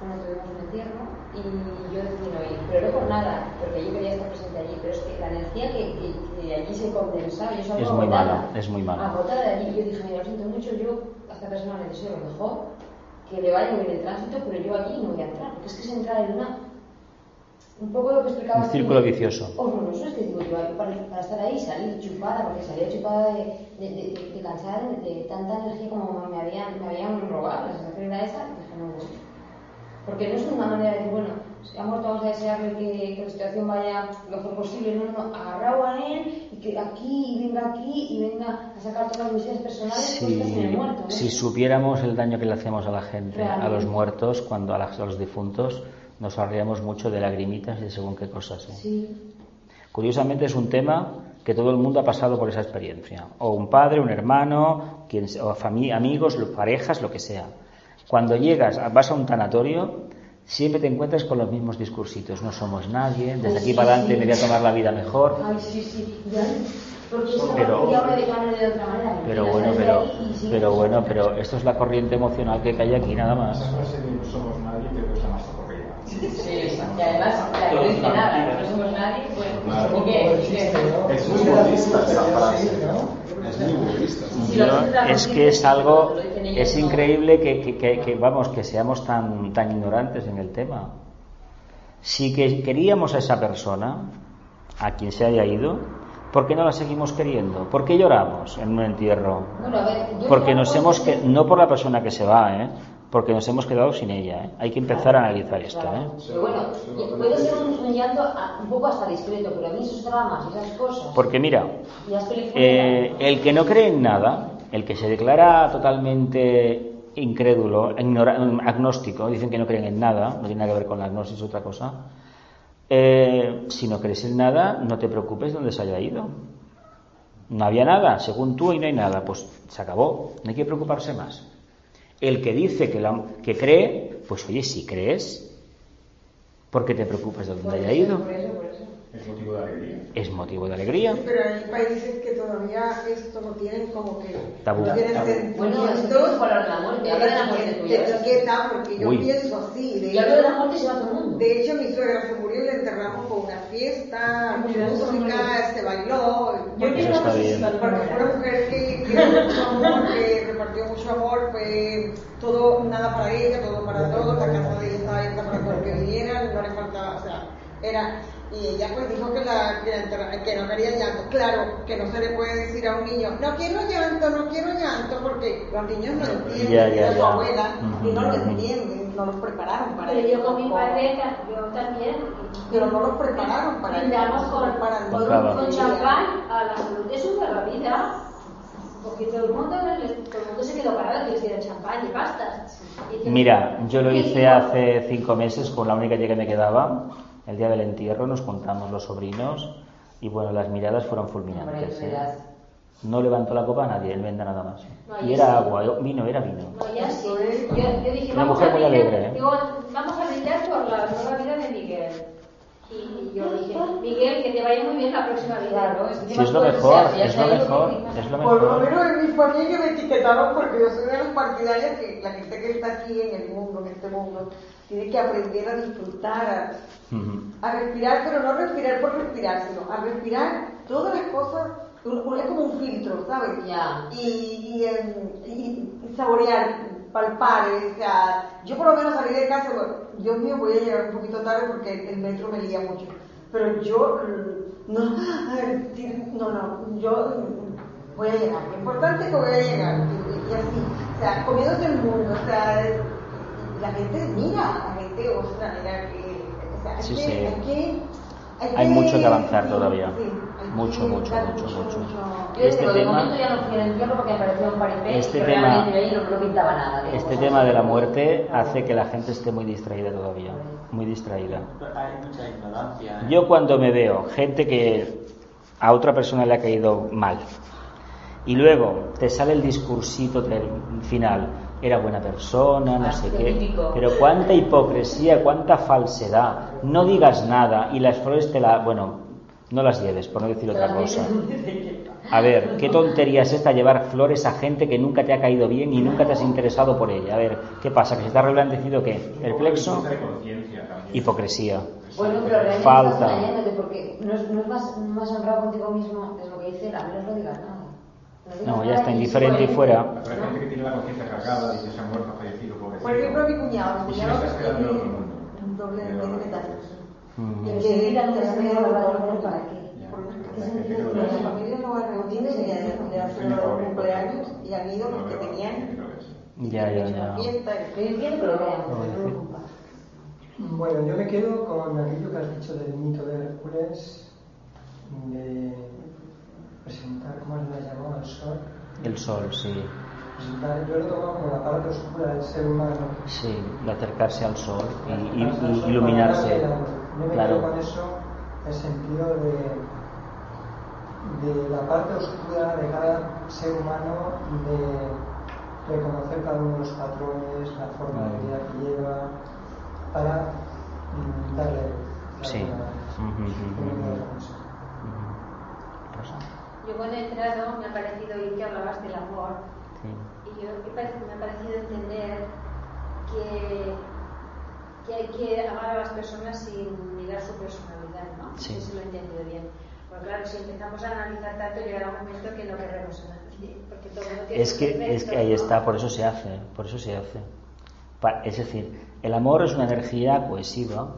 bueno, tuvimos un entierro y yo decidí no ir, pero no por nada, porque yo quería estar presente allí, pero es que la energía que, que, que de allí se condensaba, yo salgo Es muy agotada, malo, es muy malo. Agotada de allí, yo dije, mira, lo siento mucho, yo esta persona le deseo lo mejor, que le vaya muy bien el tránsito, pero yo aquí no voy a entrar, porque es que es entrar en una un poco lo que explicaba. Un círculo vicioso. Horroroso, es que digo, yo para, para, estar ahí, salir chupada, porque salía chupada de, de, de, de cansada, de, tanta energía como me habían, me habían robado, la sensación era esa, dije, no voy. Porque no es una manera de decir, bueno, si vamos a desearle que, que, la situación vaya lo mejor posible, no, no, agarrado a él y que aquí, y venga aquí, y venga a sacar todas las misiones personales si, en el muerto. ¿no? Si supiéramos el daño que le hacemos a la gente, Realmente. a los muertos, cuando a, las, a los difuntos, nos ahorraríamos mucho de lagrimitas y de según qué cosas. ¿eh? Sí. Curiosamente es un tema que todo el mundo ha pasado por esa experiencia. O un padre, un hermano, quien, o familia, amigos, parejas, lo que sea. Cuando llegas, vas a un tanatorio, siempre te encuentras con los mismos discursitos. No somos nadie, desde Ay, aquí sí, para adelante sí. me voy a tomar la vida mejor. Ay, sí, sí, ya. Porque eso Pero- no de otra manera. Pero bueno, pero, sí. pero bueno, pero esto es la corriente emocional que cae aquí nada más. Esa frase de no somos nadie creo que está más ocurrida. Sí, y además, la que no dice nada, no somos nadie, pues, Claro. ¿y qué? Es muy budista esa frase. Es Yo- es que es algo, es increíble que, que- que- que, vamos, que seamos tan, tan ignorantes en el tema. Si que queríamos a esa persona, a quien se haya ido, ¿por qué no la seguimos queriendo? ¿Por qué lloramos en un entierro? Porque nos hemos que no por la persona que se va, ¿eh? Porque nos hemos quedado sin ella. ¿eh? Hay que empezar a analizar esto. ¿eh? Pero bueno, puede ser un, llanto un poco hasta discreto, pero a mí esos dramas esas cosas. Porque mira. Eh, el que no cree en nada, el que se declara totalmente incrédulo, ignora- agnóstico, dicen que no creen en nada, no tiene nada que ver con la agnosis, es otra cosa. Eh, si no crees en nada, no te preocupes de dónde se haya ido. No había nada, según tú, y no hay nada, pues se acabó, no hay que preocuparse más. El que dice que, la- que cree, pues oye, si crees, ¿por qué te preocupas de dónde haya ido? Por eso, por eso. Es motivo de alegría. Es motivo de alegría. Pero hay países que todavía esto lo tienen como que Tabú. no tienen Tabú. Bueno, es que sentimientos. tienes que hablar de la muerte, habla de la muerte de tuya. etiqueta, porque yo Uy. pienso así. De Y hablo de la hecho, muerte se va todo el mundo. de hecho, mi suegra se murió y la enterramos con una fiesta, eso muy música, se bailó. Yo Eso no sé si bien. está bien. Porque fue una mujer que, que dio mucho amor, que repartió mucho amor, fue todo, nada para ella, todo para todos, la casa de ella estaba abierta para los que vinieran, no le faltaba, o sea, era, y ella pues dijo que, la, que, la que no quería llanto. Claro, que no se le puede decir a un niño, no quiero llanto, no quiero llanto, porque los niños no entienden, Ya, ya, era su abuela, y no lo entienden, no los prepararon para Pero eso yo con mi padre, yo también. Pero no los prepararon para eso, Brindamos con. Con champán a la salud de su la vida. Porque todo el mundo, todo el mundo se quedó parado y les dieron champán y pastas. Y Mira, yo lo "¿Qué hice digo?". hace cinco meses con la única tía que me quedaba. El día del entierro nos juntamos los sobrinos y bueno, las miradas fueron fulminantes. ¿eh? No levantó la copa a nadie, él venda nada más. No, Y era sí. agua, yo- vino, era vino. No, ya sí. Yo, yo dije, Una vamos mujer a muy alegre, ¿eh? digo, vamos a brindar por la nueva vida de Miguel. Y yo dije, Miguel, que te vaya muy bien la próxima vida. Claro, es Si es lo mejor, es lo mejor, que- es lo Por lo mejor. menos en mi familia me etiquetaron porque yo soy de los partidarios que la gente que está aquí en el mundo, en este mundo, tiene que aprender a disfrutar, a, respirar, pero no respirar por respirar, sino a respirar todas las cosas, es como un filtro, ¿sabes? Ya. Y, y, y- y saborear, palpar, o sea, yo por lo menos salí de casa, bueno, Dios mío, voy a llegar un poquito tarde porque el metro me lía mucho, pero yo, mm, no, no, no, yo mm, voy a llegar, lo importante es que voy a llegar, y, así, o sea, comiéndose el mundo, o sea, la gente mira, la gente, ostras, mira que, o sea, hay Sí, que, sí. hay que, Hay mucho que avanzar todavía. sí, hay Mucho, que mucho, dar mucho, mucho. Yo Este digo, de tema- momento ya no fui al entierro porque me pareció un paripé Este y que tema- realmente ahí no, no pintaba nada. digo, Este tema de la muerte hace que la gente esté muy distraída todavía, muy distraída. Hay mucha ignorancia. ¿eh? Yo cuando me veo gente que a otra persona le ha caído mal y luego te sale el discursito del final, era buena persona, no sé qué, pero cuánta hipocresía, cuánta falsedad, no digas nada y las flores te la, bueno, no las lleves, por no decir otra cosa. A ver, qué tontería es esta llevar flores a gente que nunca te ha caído bien y nunca te has interesado por ella. A ver, ¿qué pasa? ¿Que se está reblandecido qué? ¿El plexo? Falta de conciencia también. Hipocresía. Bueno, pero realmente Falta. estás porque no es, no es más, más honrado contigo mismo, es lo que dice a menos no digas nada. No, ya está indiferente y fuera. Pero hay gente que tiene la conciencia cargada y que se ha muerto, ha fallecido, pobrecito. Por ejemplo, mi cuñado, mi Y cuñado mundo. un doble de Pero- metástasis. Mm. Mira, no se me va para qué. Porque la familia no va a reuniones ni a hacer los cumpleaños y han ido los que tenían. Ya, ya, ya. Bueno, yo me quedo con aquello que has dicho del mito de Hércules, de presentar, ¿cómo la llamó? Al sol. El sol, sí. Presentar, yo lo tomo como la parte oscura del ser humano. Sí, de acercarse al sol y, iluminarse. darle la. Yo me quedo Claro. con eso, el sentido de, de la parte oscura de cada ser humano, de reconocer cada uno de los patrones, la forma de vida que lleva, para mm, darle de Sí. manera. Ujú, ujú, Yo me quedo ujú. con eso. Ujú. Rosa. Yo cuando he entrado me ha parecido oír que hablabas del amor Sí. y yo pare- me ha parecido entender que, que hay que amar a las personas sin mirar su personalidad, ¿no? Sí. Si lo he entendido bien. Porque claro, si empezamos a analizar tanto llegará un momento que no queremos a nadie, porque todo tiene Es que, es defectos, que ahí ¿no? está, por eso se hace, por eso se hace. Es decir, el amor es una energía cohesiva,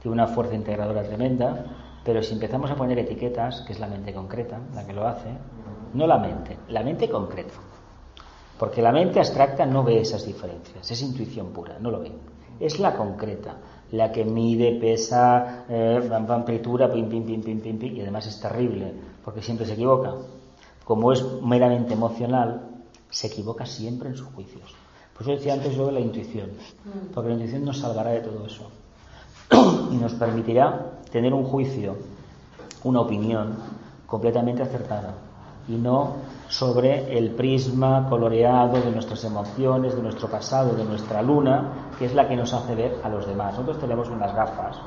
tiene una fuerza integradora tremenda, pero si empezamos a poner etiquetas, que es la mente concreta la que lo hace, no la mente, la mente concreta. Porque la mente abstracta no ve esas diferencias, es intuición pura, no lo ve. Es la concreta, la que mide, pesa, eh, amplitud, pim, pim, pim, pim, pim, pim, y además es terrible, porque siempre se equivoca. Como es meramente emocional, se equivoca siempre en sus juicios. Por eso decía antes yo de la intuición, porque la intuición nos salvará de todo eso y nos permitirá tener un juicio, una opinión completamente acertada y no sobre el prisma coloreado de nuestras emociones, de nuestro pasado, de nuestra luna, que es la que nos hace ver a los demás. Nosotros tenemos unas gafas,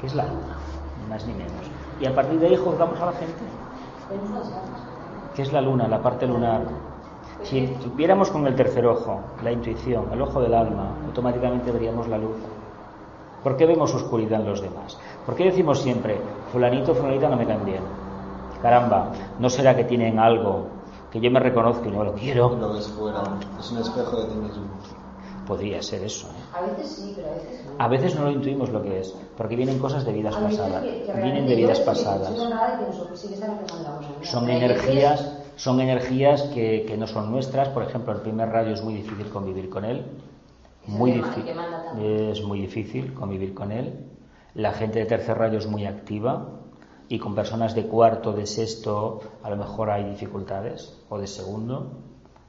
que es la luna, ni más ni menos. Y a partir de ahí juzgamos a la gente, que es la luna, la parte lunar. Si tuviéramos con el tercer ojo, la intuición, el ojo del alma, automáticamente veríamos la luz. ¿Por qué vemos oscuridad en los demás? ¿Por qué decimos siempre, fulanito, fulanita no me caen bien? Caramba, ¿no será que tienen algo que yo me reconozco y no lo quiero? Lo ves fuera, es un espejo de ti mismo. Podría ser eso. ¿eh? A veces sí, pero a veces no. A veces no lo intuimos lo que es, porque vienen cosas de vidas pasadas, que- que vienen de vidas pasadas. Son energías, son energías que, que no son nuestras. Por ejemplo, el primer rayo es muy difícil convivir con él. Muy difícil. Es muy difícil convivir con él. La gente de tercer rayo es muy activa y con personas de cuarto, de sexto, a lo mejor hay dificultades, o de segundo,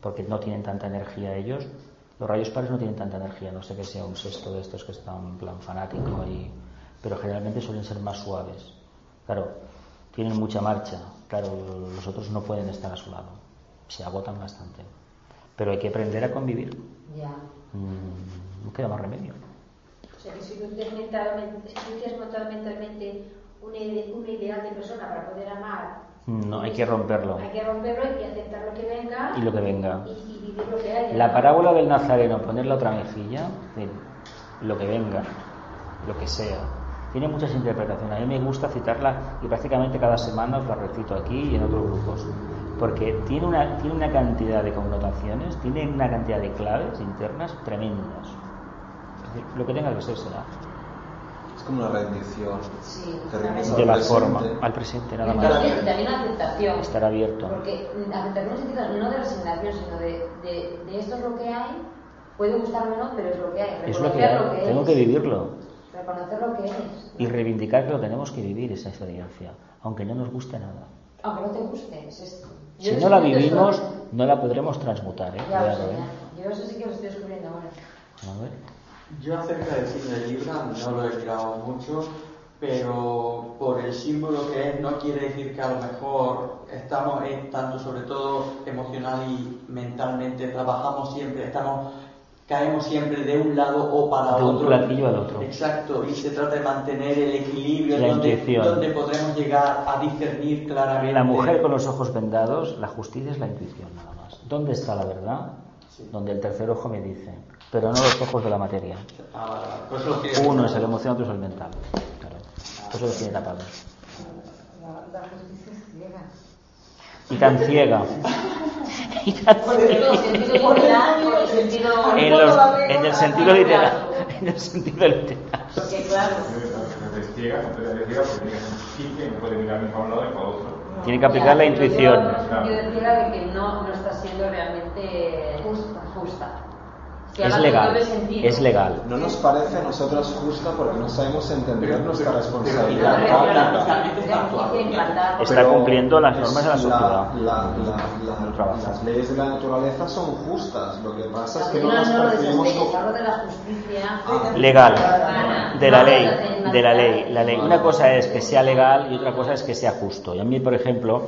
porque no tienen tanta energía ellos. Los rayos pares no tienen tanta energía, no sé que sea un sexto de estos que están en plan fanático, y... pero generalmente suelen ser más suaves. Claro, tienen mucha marcha, claro, los otros no pueden estar a su lado, se agotan bastante. Pero hay que aprender a convivir, Ya. Mm, no queda más remedio. O sea que si tú tienes mentalmente, si tú tienes montado mentalmente una, ide- una ideal de persona para poder amar, No, hay que romperlo. hay que romperlo y aceptar lo que venga Y lo que venga. y, y vivir lo que haya. La parábola del Nazareno, poner la otra mejilla, lo que venga, lo que sea, tiene muchas interpretaciones. A mí me gusta citarla y prácticamente cada semana os la recito aquí y en otros grupos, porque tiene una, tiene una cantidad de connotaciones, tiene una cantidad de claves internas tremendas. Es decir, lo que tenga que ser será. Es como una rendición. Sí, De la presente. forma, al presente, nada más. también, también aceptación. Estar abierto. Porque mm, aceptación en el sentido no de resignación, sino de, de, de esto es lo que hay, puede gustarme o no, pero es lo que hay. Es lo que Reconocer hay, tengo es, que vivirlo. Reconocer lo que es. Y reivindicar que lo tenemos que vivir, esa experiencia, aunque no nos guste nada. Aunque no te guste, es esto. Si no la vivimos, no la podremos transmutar, ¿eh? Ya, lo Cuidado, sé, ¿eh? Yo eso sí que lo estoy descubriendo ahora. A ver. Yo acerca del signo de Libra no lo he mirado mucho, pero por el símbolo que es no quiere decir que a lo mejor estamos en tanto sobre todo emocional y mentalmente trabajamos siempre, estamos caemos siempre de un lado o para De un otro. platillo al otro. Exacto, y se trata de mantener el equilibrio La donde, intuición. donde podremos llegar a discernir claramente. La mujer con los ojos vendados, la justicia es la intuición nada más. ¿Dónde está la verdad? Donde el tercer ojo me dice, pero no los ojos de la materia. Ah, lo quería- Uno es el emocional, otro es el mental. Claro. Por eso lo tiene tapado. La, la justicia ciega. Y tan ciega en, los, en el sentido literal. En el sentido literal. Porque claro. Tiene que aplicar la intuición. Yo decía que no, no está siendo realmente justa. justa es legal, es legal. No nos parece a nosotros justa porque no sabemos entender nuestra responsabilidad. Está cumpliendo las normas de la sociedad. las leyes de la naturaleza son justas. Lo que pasa es que no nos parecemos legal de la ley, de la ley, la ley. Una cosa es que sea legal y otra cosa es que sea justo. Y a mí, por ejemplo,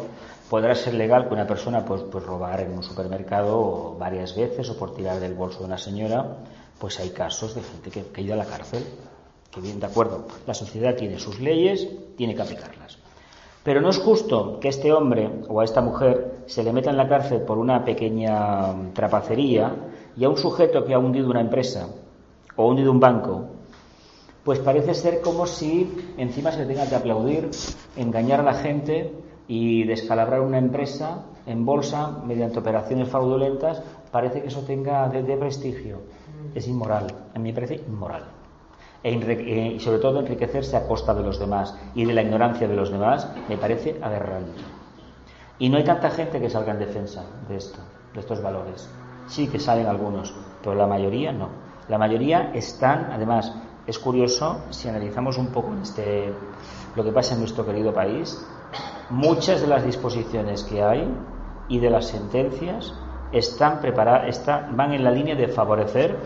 podrá ser legal que una persona pues, pues robar en un supermercado varias veces o por tirar del bolso de una señora, pues hay casos de gente que, ha ido a la cárcel, que bien de acuerdo, la sociedad tiene sus leyes, tiene que aplicarlas. Pero no es justo que este hombre o a esta mujer se le meta en la cárcel por una pequeña trapacería y a un sujeto que ha hundido una empresa o ha hundido un banco, pues parece ser como si encima se le tenga que aplaudir, engañar a la gente y descalabrar una empresa en bolsa mediante operaciones fraudulentas, parece que eso tenga de, prestigio. Es inmoral, a mí me parece inmoral. E eh, y sobre todo enriquecerse a costa de los demás y de la ignorancia de los demás me parece aberrante. Y no hay tanta gente que salga en defensa de esto, de estos valores. Sí que salen algunos, pero la mayoría no. La mayoría están, además, es curioso si analizamos un poco este, lo que pasa en nuestro querido país, muchas de las disposiciones que hay y de las sentencias están preparadas, van en la línea de favorecer,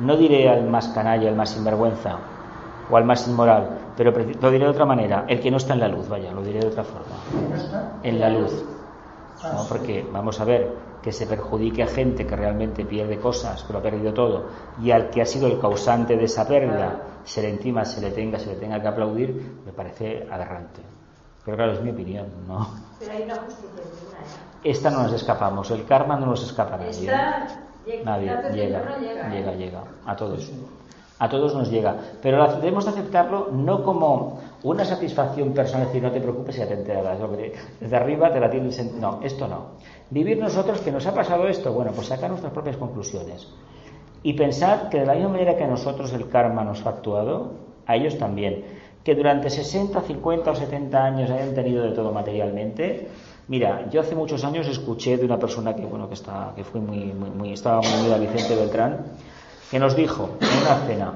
no diré al más canalla, al más sinvergüenza o al más inmoral, pero lo diré de otra manera, el que no está en la luz, vaya, lo diré de otra forma, en la luz. Porque vamos a ver que se perjudique a gente que realmente pierde cosas, que lo ha perdido todo, y al que ha sido el causante de esa pérdida, se le encima, se le tenga, se le tenga que aplaudir, me parece aberrante. Pero claro, es mi opinión, ¿no? Pero hay una justicia ¿eh? Esta no nos escapamos, el karma no nos escapa a nadie. nadie llega, llega, llega, a todos. A todos nos llega. Pero debemos aceptarlo no como una satisfacción personal, es decir, no te preocupes, ya te enterarás. Desde arriba te la tienes. No, esto no. Vivir nosotros que nos ha pasado esto, bueno, pues sacar nuestras propias conclusiones. Y pensar que de la misma manera que a nosotros el karma nos ha actuado, a ellos también que durante 60, 50 o 70 años hayan tenido de todo materialmente. Mira, yo hace muchos años escuché de una persona que bueno que está que fue muy, muy, estaba muy unida a Vicente Beltrán, que nos dijo en una cena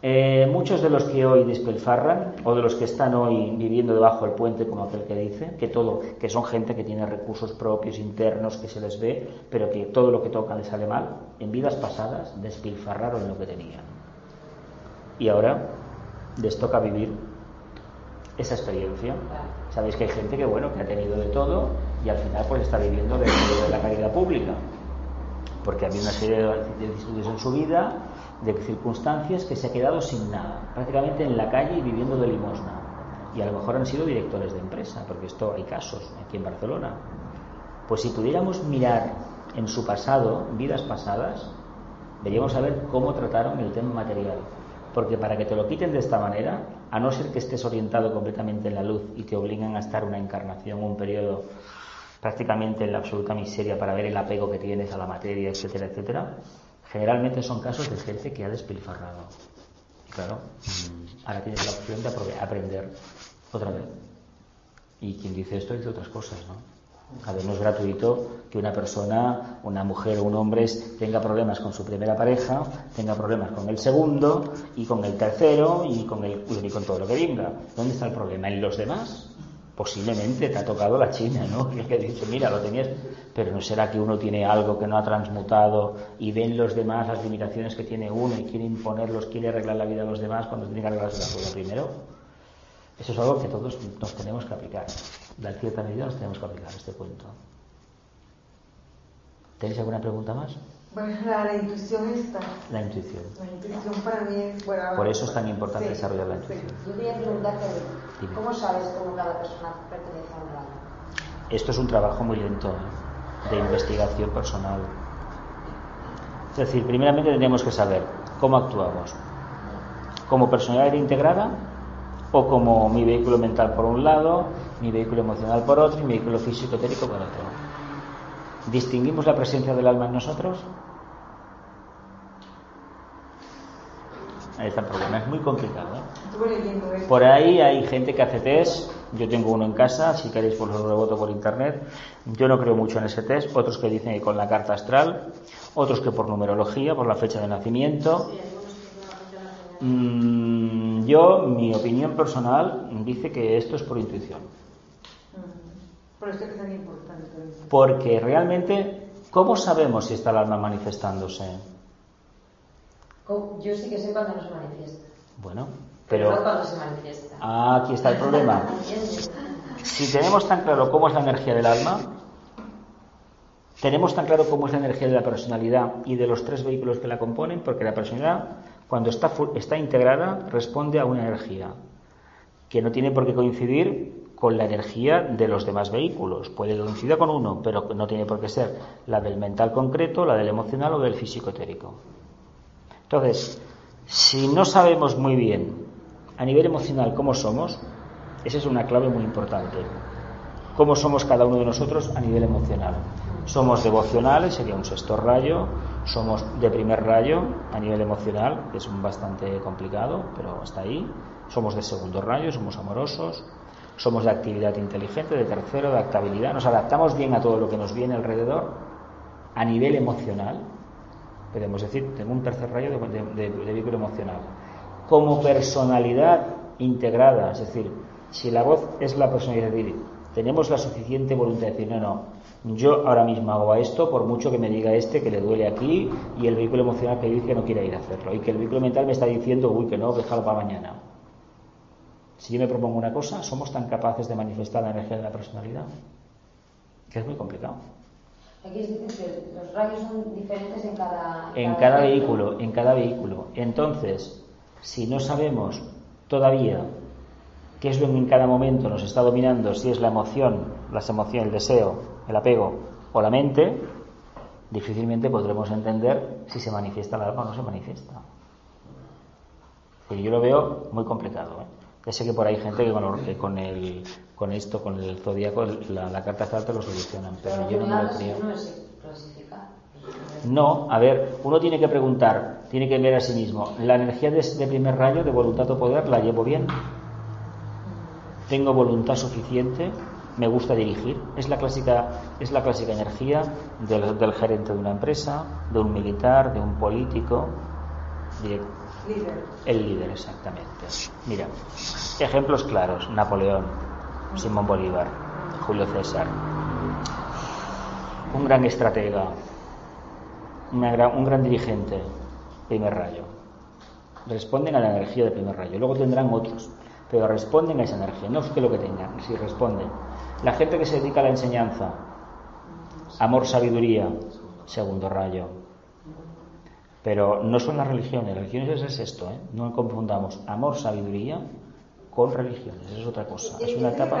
eh, muchos de los que hoy despilfarran o de los que están hoy viviendo debajo del puente como aquel que dice que todo que son gente que tiene recursos propios internos que se les ve pero que todo lo que tocan les sale mal en vidas pasadas despilfarraron lo que tenían y ahora les toca vivir esa experiencia. Sabéis que hay gente que bueno que ha tenido de todo y al final pues está viviendo de, la caridad pública, porque había una serie de estudios en su vida, de circunstancias que se ha quedado sin nada, prácticamente en la calle y viviendo de limosna. Y a lo mejor han sido directores de empresa, porque esto hay casos aquí en Barcelona. Pues si pudiéramos mirar en su pasado, vidas pasadas, veríamos a ver cómo trataron el tema material porque para que te lo quiten de esta manera, a no ser que estés orientado completamente en la luz y te obliguen a estar una encarnación, un periodo prácticamente en la absoluta miseria para ver el apego que tienes a la materia, etcétera, etcétera, generalmente son casos de gente que ha despilfarrado. Claro, mm, ahora tienes la opción de aprender otra vez. Y quien dice esto dice otras cosas, ¿no? A ver, no es gratuito que una persona, una mujer o un hombre tenga problemas con su primera pareja, tenga problemas con el segundo y con el tercero y con, el, y con todo lo que venga. ¿Dónde está el problema? ¿En los demás? Posiblemente te ha tocado la China, ¿no? Que dice, mira, lo tenías, pero no será que uno tiene algo que no ha transmutado y ven los demás las limitaciones que tiene uno y quiere imponerlos, quiere arreglar la vida de los demás cuando tiene que arreglarse la suya primero. Eso es algo que todos nos tenemos que aplicar de cierta medida nos tenemos que aplicar este cuento. ¿Tenéis alguna pregunta más? Bueno, la, intuición está. La intuición. La intuición para mí es buena. Por eso es tan importante desarrollar la intuición. Yo quería preguntarte, ¿cómo sabes cómo cada persona pertenece a un lado? Esto es un trabajo muy lento ¿eh? de investigación personal. Es decir, primeramente tendríamos que saber cómo actuamos. Como personalidad integrada o como mi vehículo mental por un lado, mi vehículo emocional por otro y mi vehículo físico etérico por otro. ¿Distinguimos la presencia del alma en nosotros? El problema, es muy complicado. ¿eh? Por ahí hay gente que hace test, yo tengo uno en casa, si queréis pues lo reboto por internet. Yo no creo mucho en ese test, otros que dicen que con la carta astral, otros que por numerología, por la fecha de nacimiento. Mm, yo, mi opinión personal dice que esto es por intuición. Por esto es tan importante. Porque realmente, ¿cómo sabemos si está el alma manifestándose? Yo sí que sé cuando no se manifiesta. Bueno, pero. No cuando se manifiesta. Ah, aquí está el problema. si tenemos tan claro cómo es la energía del alma, tenemos tan claro cómo es la energía de la personalidad y de los tres vehículos que la componen, porque la personalidad, cuando está, está integrada, responde a una energía que no tiene por qué coincidir con la energía de los demás vehículos. Puede coincidir con uno, pero no tiene por qué ser la del mental concreto, la del emocional o del físico etérico. Entonces, si no sabemos muy bien a nivel emocional cómo somos, esa es una clave muy importante. Cómo somos cada uno de nosotros a nivel emocional. Somos devocionales, sería un sexto rayo, somos de primer rayo a nivel emocional, que es bastante complicado, pero está ahí. Somos de segundo rayo, somos amorosos, somos de actividad inteligente, de tercero, de adaptabilidad, nos adaptamos bien a todo lo que nos viene alrededor a nivel emocional, podemos decir, tengo un tercer rayo de, vehículo emocional. Como personalidad integrada, es decir, si la voz es la personalidad, tenemos la suficiente voluntad de decir, no, no, yo ahora mismo hago esto, por mucho que me diga este que le duele aquí, y el vehículo emocional que dice que no quiere ir a hacerlo, y que el vehículo mental me está diciendo, uy, que no, déjalo para mañana. Si yo me propongo una cosa, somos tan capaces de manifestar la energía de la personalidad, que es muy complicado. Aquí es que los rayos son diferentes en cada, en cada, vehículo, en cada vehículo. Entonces, si no sabemos todavía qué es lo que en cada momento nos está dominando, si es la emoción, las emociones, el deseo, el apego o la mente, difícilmente podremos entender si se manifiesta el alma o no se manifiesta. Y yo lo veo muy complicado. ¿eh? Ya sé que por ahí hay gente que con, el, con esto, con el zodíaco, la, carta astral te lo solucionan, pero, yo no me lo creo. No, a ver, uno tiene que preguntar, tiene que ver a sí mismo, ¿la energía de, primer rayo, de voluntad o poder, la llevo bien? ¿Tengo voluntad suficiente? ¿Me gusta dirigir? Es la clásica, es la clásica energía del, del gerente de una empresa, de un militar, de un político, el líder, exactamente. Mira, ejemplos claros: Napoleón, Simón Bolívar, Julio César. Un gran estratega, un gran dirigente, primer rayo. Responden a la energía del primer rayo. Luego tendrán otros, pero responden a esa energía. No es que lo que tengan, si responden. La gente que se dedica a la enseñanza, amor, sabiduría, segundo rayo. Pero no son las religiones, las religiones es esto, ¿eh? no confundamos amor, sabiduría con religiones, es otra cosa. Es una etapa.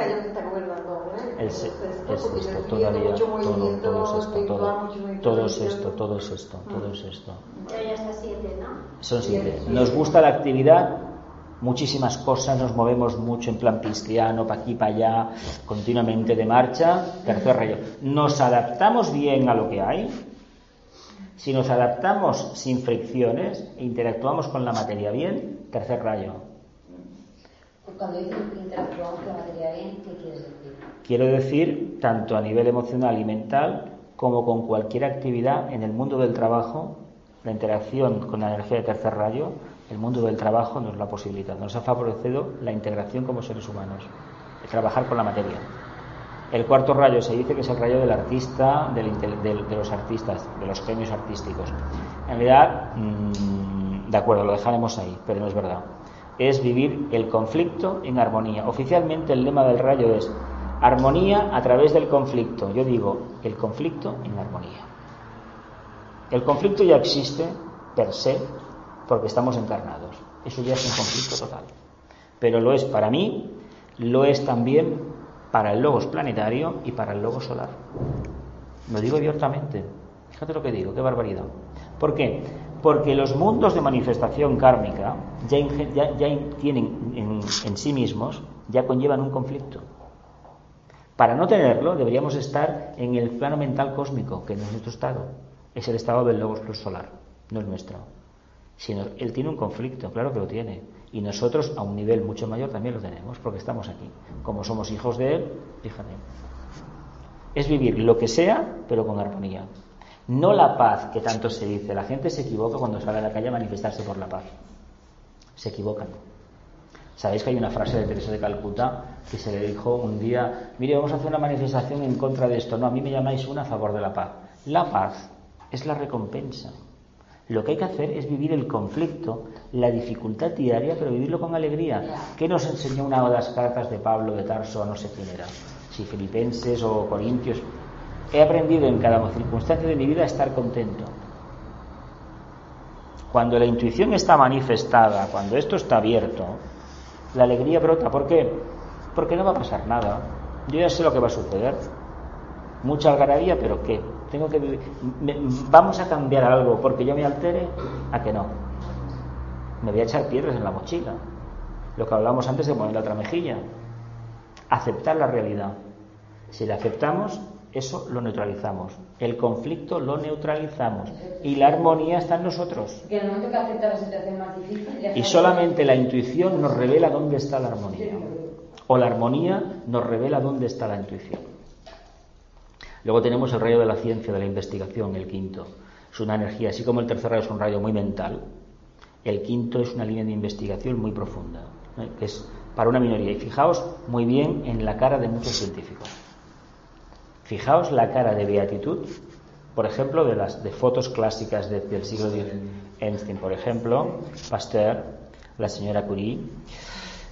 Es, esto, todavía, todo, todo es esto, todo, todo es esto, todo es esto, todo es esto. Son siete. Nos gusta la actividad, muchísimas cosas, nos movemos mucho en plan cristiano, para aquí, para allá, continuamente de marcha. Tercer rayo. Nos adaptamos bien a lo que hay, si nos adaptamos sin fricciones e interactuamos con la materia bien, tercer rayo. Cuando dices interactuamos con la materia bien, ¿qué quieres decir? Quiero decir, tanto a nivel emocional y mental, como con cualquier actividad en el mundo del trabajo, la interacción con la energía de tercer rayo, el mundo del trabajo nos la posibilita, nos ha favorecido la integración como seres humanos, de trabajar con la materia. El cuarto rayo se dice que es el rayo del artista, de los artistas, de los genios artísticos. En realidad, mm, de acuerdo, lo dejaremos ahí, pero no es verdad. Es vivir el conflicto en armonía. Oficialmente el lema del rayo es armonía a través del conflicto. Yo digo, el conflicto en armonía. El conflicto ya existe per se porque estamos encarnados. Eso ya es un conflicto total. Pero lo es para mí, lo es también para el logos planetario y para el logos solar. Lo digo abiertamente. Fíjate lo que digo, qué barbaridad. ¿Por qué? Porque los mundos de manifestación kármica ya, tienen en, en sí mismos, ya conllevan un conflicto. Para no tenerlo, deberíamos estar en el plano mental cósmico, que no es nuestro estado. Es el estado del logos plus solar, no es nuestro. Sino, él tiene un conflicto, claro que lo tiene. Y nosotros, a un nivel mucho mayor, también lo tenemos, porque estamos aquí. Como somos hijos de él, fíjate. Es vivir lo que sea, pero con armonía. No la paz que tanto se dice. La gente se equivoca cuando sale a la calle a manifestarse por la paz. Se equivocan. Sabéis que hay una frase de Teresa de Calcuta que se le dijo un día, mire, vamos a hacer una manifestación en contra de esto. No, a mí me llamáis una a favor de la paz. La paz es la recompensa. Lo que hay que hacer es vivir el conflicto, la dificultad diaria, pero vivirlo con alegría. ¿Qué nos enseñó una de las cartas de Pablo de Tarso a no sé quién era? Si filipenses o corintios. He aprendido en cada circunstancia de mi vida a estar contento. Cuando la intuición está manifestada, cuando esto está abierto, la alegría brota. ¿Por qué? Porque no va a pasar nada. Yo ya sé lo que va a suceder. Mucha algarabía, pero ¿qué? Tengo que vamos a cambiar algo porque yo me altere a que no. Me voy a echar piedras en la mochila. Lo que hablamos antes de poner la otra mejilla. Aceptar la realidad. Si la aceptamos, eso lo neutralizamos. El conflicto lo neutralizamos. Y la armonía está en nosotros. Y solamente la intuición nos revela dónde está la armonía. O la armonía nos revela dónde está la intuición. Luego tenemos el rayo de la ciencia, de la investigación, el quinto. Es una energía, así como el tercer rayo es un rayo muy mental, el quinto es una línea de investigación muy profunda, que es para una minoría. Y fijaos muy bien en la cara de muchos científicos. Fijaos la cara de beatitud, por ejemplo, de las de fotos clásicas del siglo XIX, Einstein, por ejemplo, Pasteur, la señora Curie,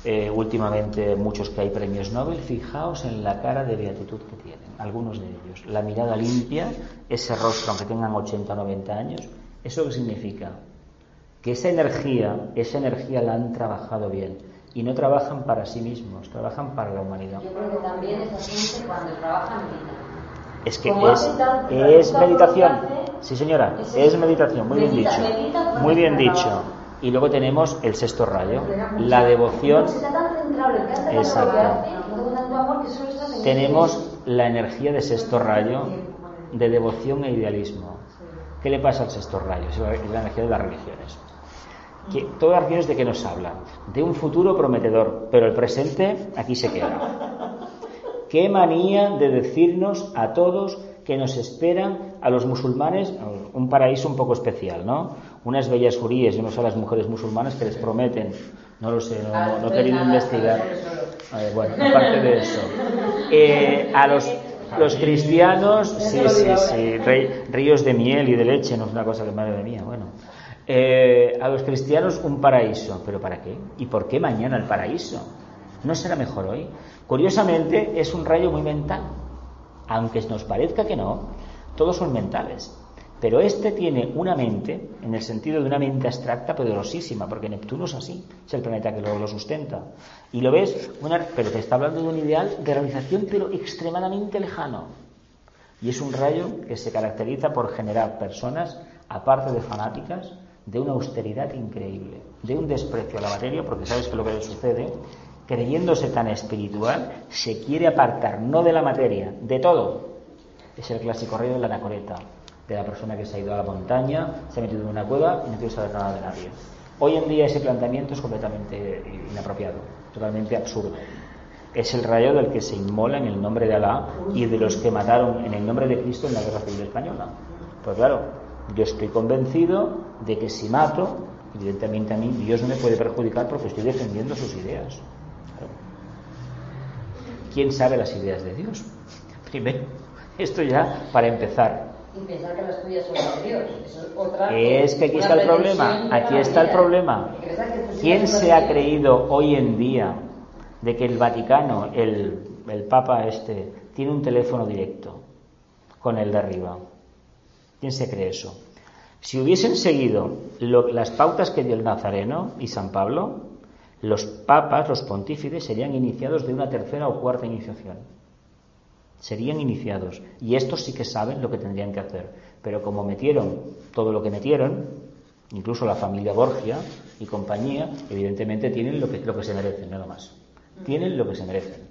eh, últimamente muchos que hay premios Nobel, fijaos en la cara de beatitud que tienen, algunos de ellos. La mirada limpia, ese rostro, aunque tengan 80 o 90 años, ¿eso qué significa? Que esa energía, esa energía la han trabajado bien y no trabajan para sí mismos, trabajan para la humanidad. Yo creo que también esa gente cuando trabaja es que es, meditación. Sí, señora, es meditación, muy bien dicho. Muy bien dicho. Y luego tenemos el sexto rayo, la devoción. Exacto. Tenemos la energía de sexto rayo de devoción e idealismo. ¿Qué le pasa al sexto rayo? Es la energía de las religiones. Que, todas las religiones de qué nos hablan? De un futuro prometedor, pero el presente aquí se queda. Qué manía de decirnos a todos que nos esperan a los musulmanes un paraíso un poco especial, ¿no? Unas bellas juríes y unas a las mujeres musulmanas que les prometen, no lo sé, no, he querido investigar. bueno, aparte de eso. Eh, a los, los cristianos, sí, sí, sí, ríos de miel y de leche, no es una cosa que madre mía, bueno. Eh, a los cristianos un paraíso, pero ¿para qué? ¿Y por qué mañana el paraíso? ¿No será mejor hoy? Curiosamente, es un rayo muy mental. Aunque nos parezca que no, todos son mentales. Pero este tiene una mente, en el sentido de una mente abstracta poderosísima, porque Neptuno es así, es el planeta que lo, sustenta. Y lo ves, pero te está hablando de un ideal de realización, pero extremadamente lejano. Y es un rayo que se caracteriza por generar personas, aparte de fanáticas, de una austeridad increíble, de un desprecio a la materia, porque sabes que lo que le sucede creyéndose tan espiritual, se quiere apartar no de la materia, de todo. Es el clásico rey de la anacoreta, de la persona que se ha ido a la montaña, se ha metido en una cueva y no quiere saber nada de nadie. Hoy en día ese planteamiento es completamente inapropiado, totalmente absurdo. Es el rayo del que se inmola en el nombre de Alá y de los que mataron en el nombre de Cristo en la guerra civil española. Pues claro, yo estoy convencido de que si mato, evidentemente a mí Dios no me puede perjudicar porque estoy defendiendo sus ideas. ¿Quién sabe las ideas de Dios? Primero, esto ya para empezar. Y pensar que las tuyas son de Dios. es, otra, es que aquí está el problema. Aquí está el problema. ¿Quién se ha creído hoy en día de que el Vaticano, el, el Papa este, tiene un teléfono directo con el de arriba? ¿Quién se cree eso? Si hubiesen seguido las pautas que dio el Nazareno y San Pablo, los papas, los pontífices, serían iniciados de una tercera o cuarta iniciación. Serían iniciados. Y estos sí que saben lo que tendrían que hacer. Pero como metieron todo lo que metieron, incluso la familia Borgia y compañía, evidentemente tienen lo que, lo que se merecen, nada más. Tienen lo que se merecen.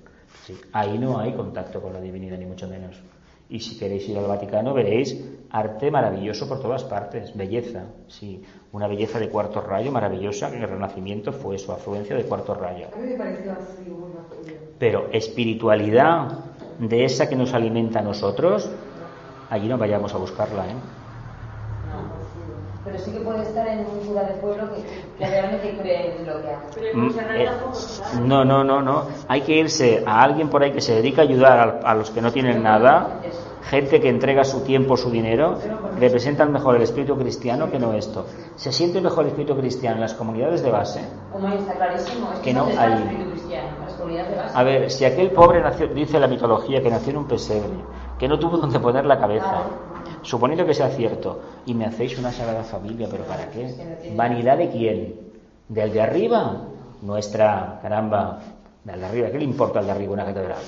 Ahí no hay contacto con la divinidad, ni mucho menos. Y si queréis ir al Vaticano veréis arte maravilloso por todas partes, belleza, sí, una belleza de cuarto rayo maravillosa, que en el Renacimiento fue su afluencia de cuarto rayo. A mí me pareció así, Pero espiritualidad de esa que nos alimenta a nosotros, allí no vayamos a buscarla, ¿eh? pero sí que puede estar en un cura de pueblo que, realmente cree en lo que hace. Mm, eh, no, no, no, no. Hay que irse a alguien por ahí que se dedica a ayudar a, los que no tienen nada, gente que entrega su tiempo, su dinero, representan mejor el espíritu cristiano que no esto. Se siente mejor el espíritu cristiano en las comunidades de base. Como está clarísimo, es que no hay. A ver, si aquel pobre nació, dice la mitología que nació en un pesebre, que no tuvo donde poner la cabeza suponiendo que sea cierto, y me hacéis una sagrada familia, pero ¿para qué? ¿Vanidad de quién? ¿Del de arriba? Nuestra, caramba, del de arriba, ¿qué le importa al de arriba una catedral?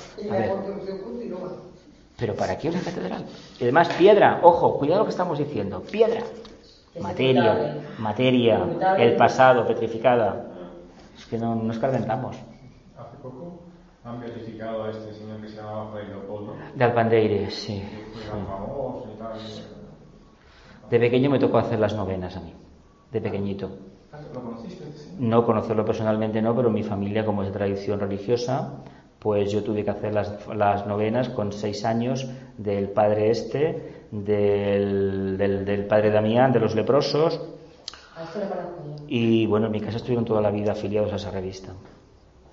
Pero ¿para qué una catedral? Y además, piedra, ojo, cuidado lo que estamos diciendo, piedra, materia, materia, el pasado, petrificada. Es que no nos calentamos. Hace poco han beatificado a este señor que se llamaba Fray Leopoldo. De Alpandeire, sí. De pequeño me tocó hacer las novenas a mí, de pequeñito. Ah, ¿Lo conociste? No conocerlo personalmente no, pero mi familia, como es de tradición religiosa, pues yo tuve que hacer las, las novenas con seis años del padre este, del, del, padre Damián, de los leprosos. Y bueno, en mi casa estuvieron toda la vida afiliados a esa revista.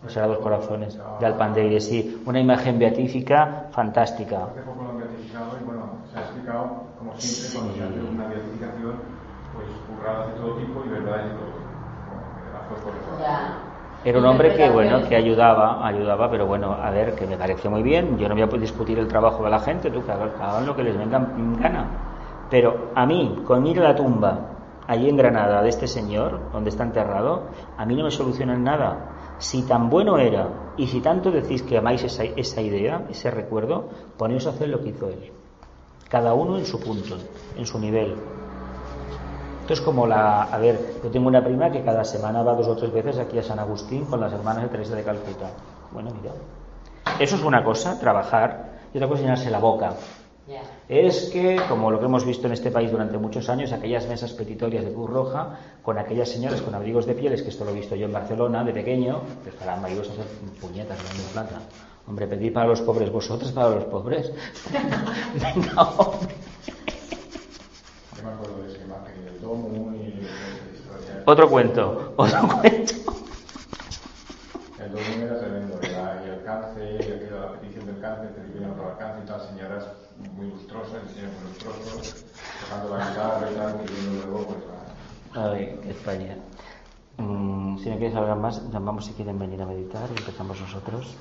Los Sagrados Corazones de Alpandeire, sí. Una imagen beatífica fantástica. Hace poco lo han beatificado y bueno, se ha explicado, como siempre, cuando se hace una beatificación, pues curradas de todo tipo y verdades de todo tipo. Era un hombre que bueno que ayudaba, ayudaba, pero bueno, a ver, que me pareció muy bien. Yo no voy a discutir el trabajo de la gente, tú que hagan lo que les venga en gana. Pero a mí, con ir a la tumba allí en Granada de este señor, donde está enterrado, a mí no me solucionan nada. Si tan bueno era y si tanto decís que amáis esa, esa idea, ese recuerdo, poneos a hacer lo que hizo él. Cada uno en su punto, en su nivel. Esto es como la. A ver, yo tengo una prima que cada semana va dos o tres veces aquí a San Agustín con las hermanas de Teresa de Calcuta. Bueno, mira. Eso es una cosa, trabajar, y otra cosa llenarse la boca es que, como lo que hemos visto en este país durante muchos años, aquellas mesas petitorias de Cruz Roja, con aquellas señoras con abrigos de pieles, que esto lo he visto yo en Barcelona de pequeño, pues para mayores hacer puñetas de plata. Hombre, pedid para los pobres, vosotros para los pobres. Venga, hombre. Otro cuento, otro cuento. El domo era tremendo, y el cáncer, la petición del cáncer, que por el cáncer y tal, señoras muy lustrosa, el diseño muy lustroso, tocando la guitarra y tal, y luego pues a... Ay, España. Mm, si no quieres hablar más, llamamos si quieren venir a meditar y empezamos nosotros.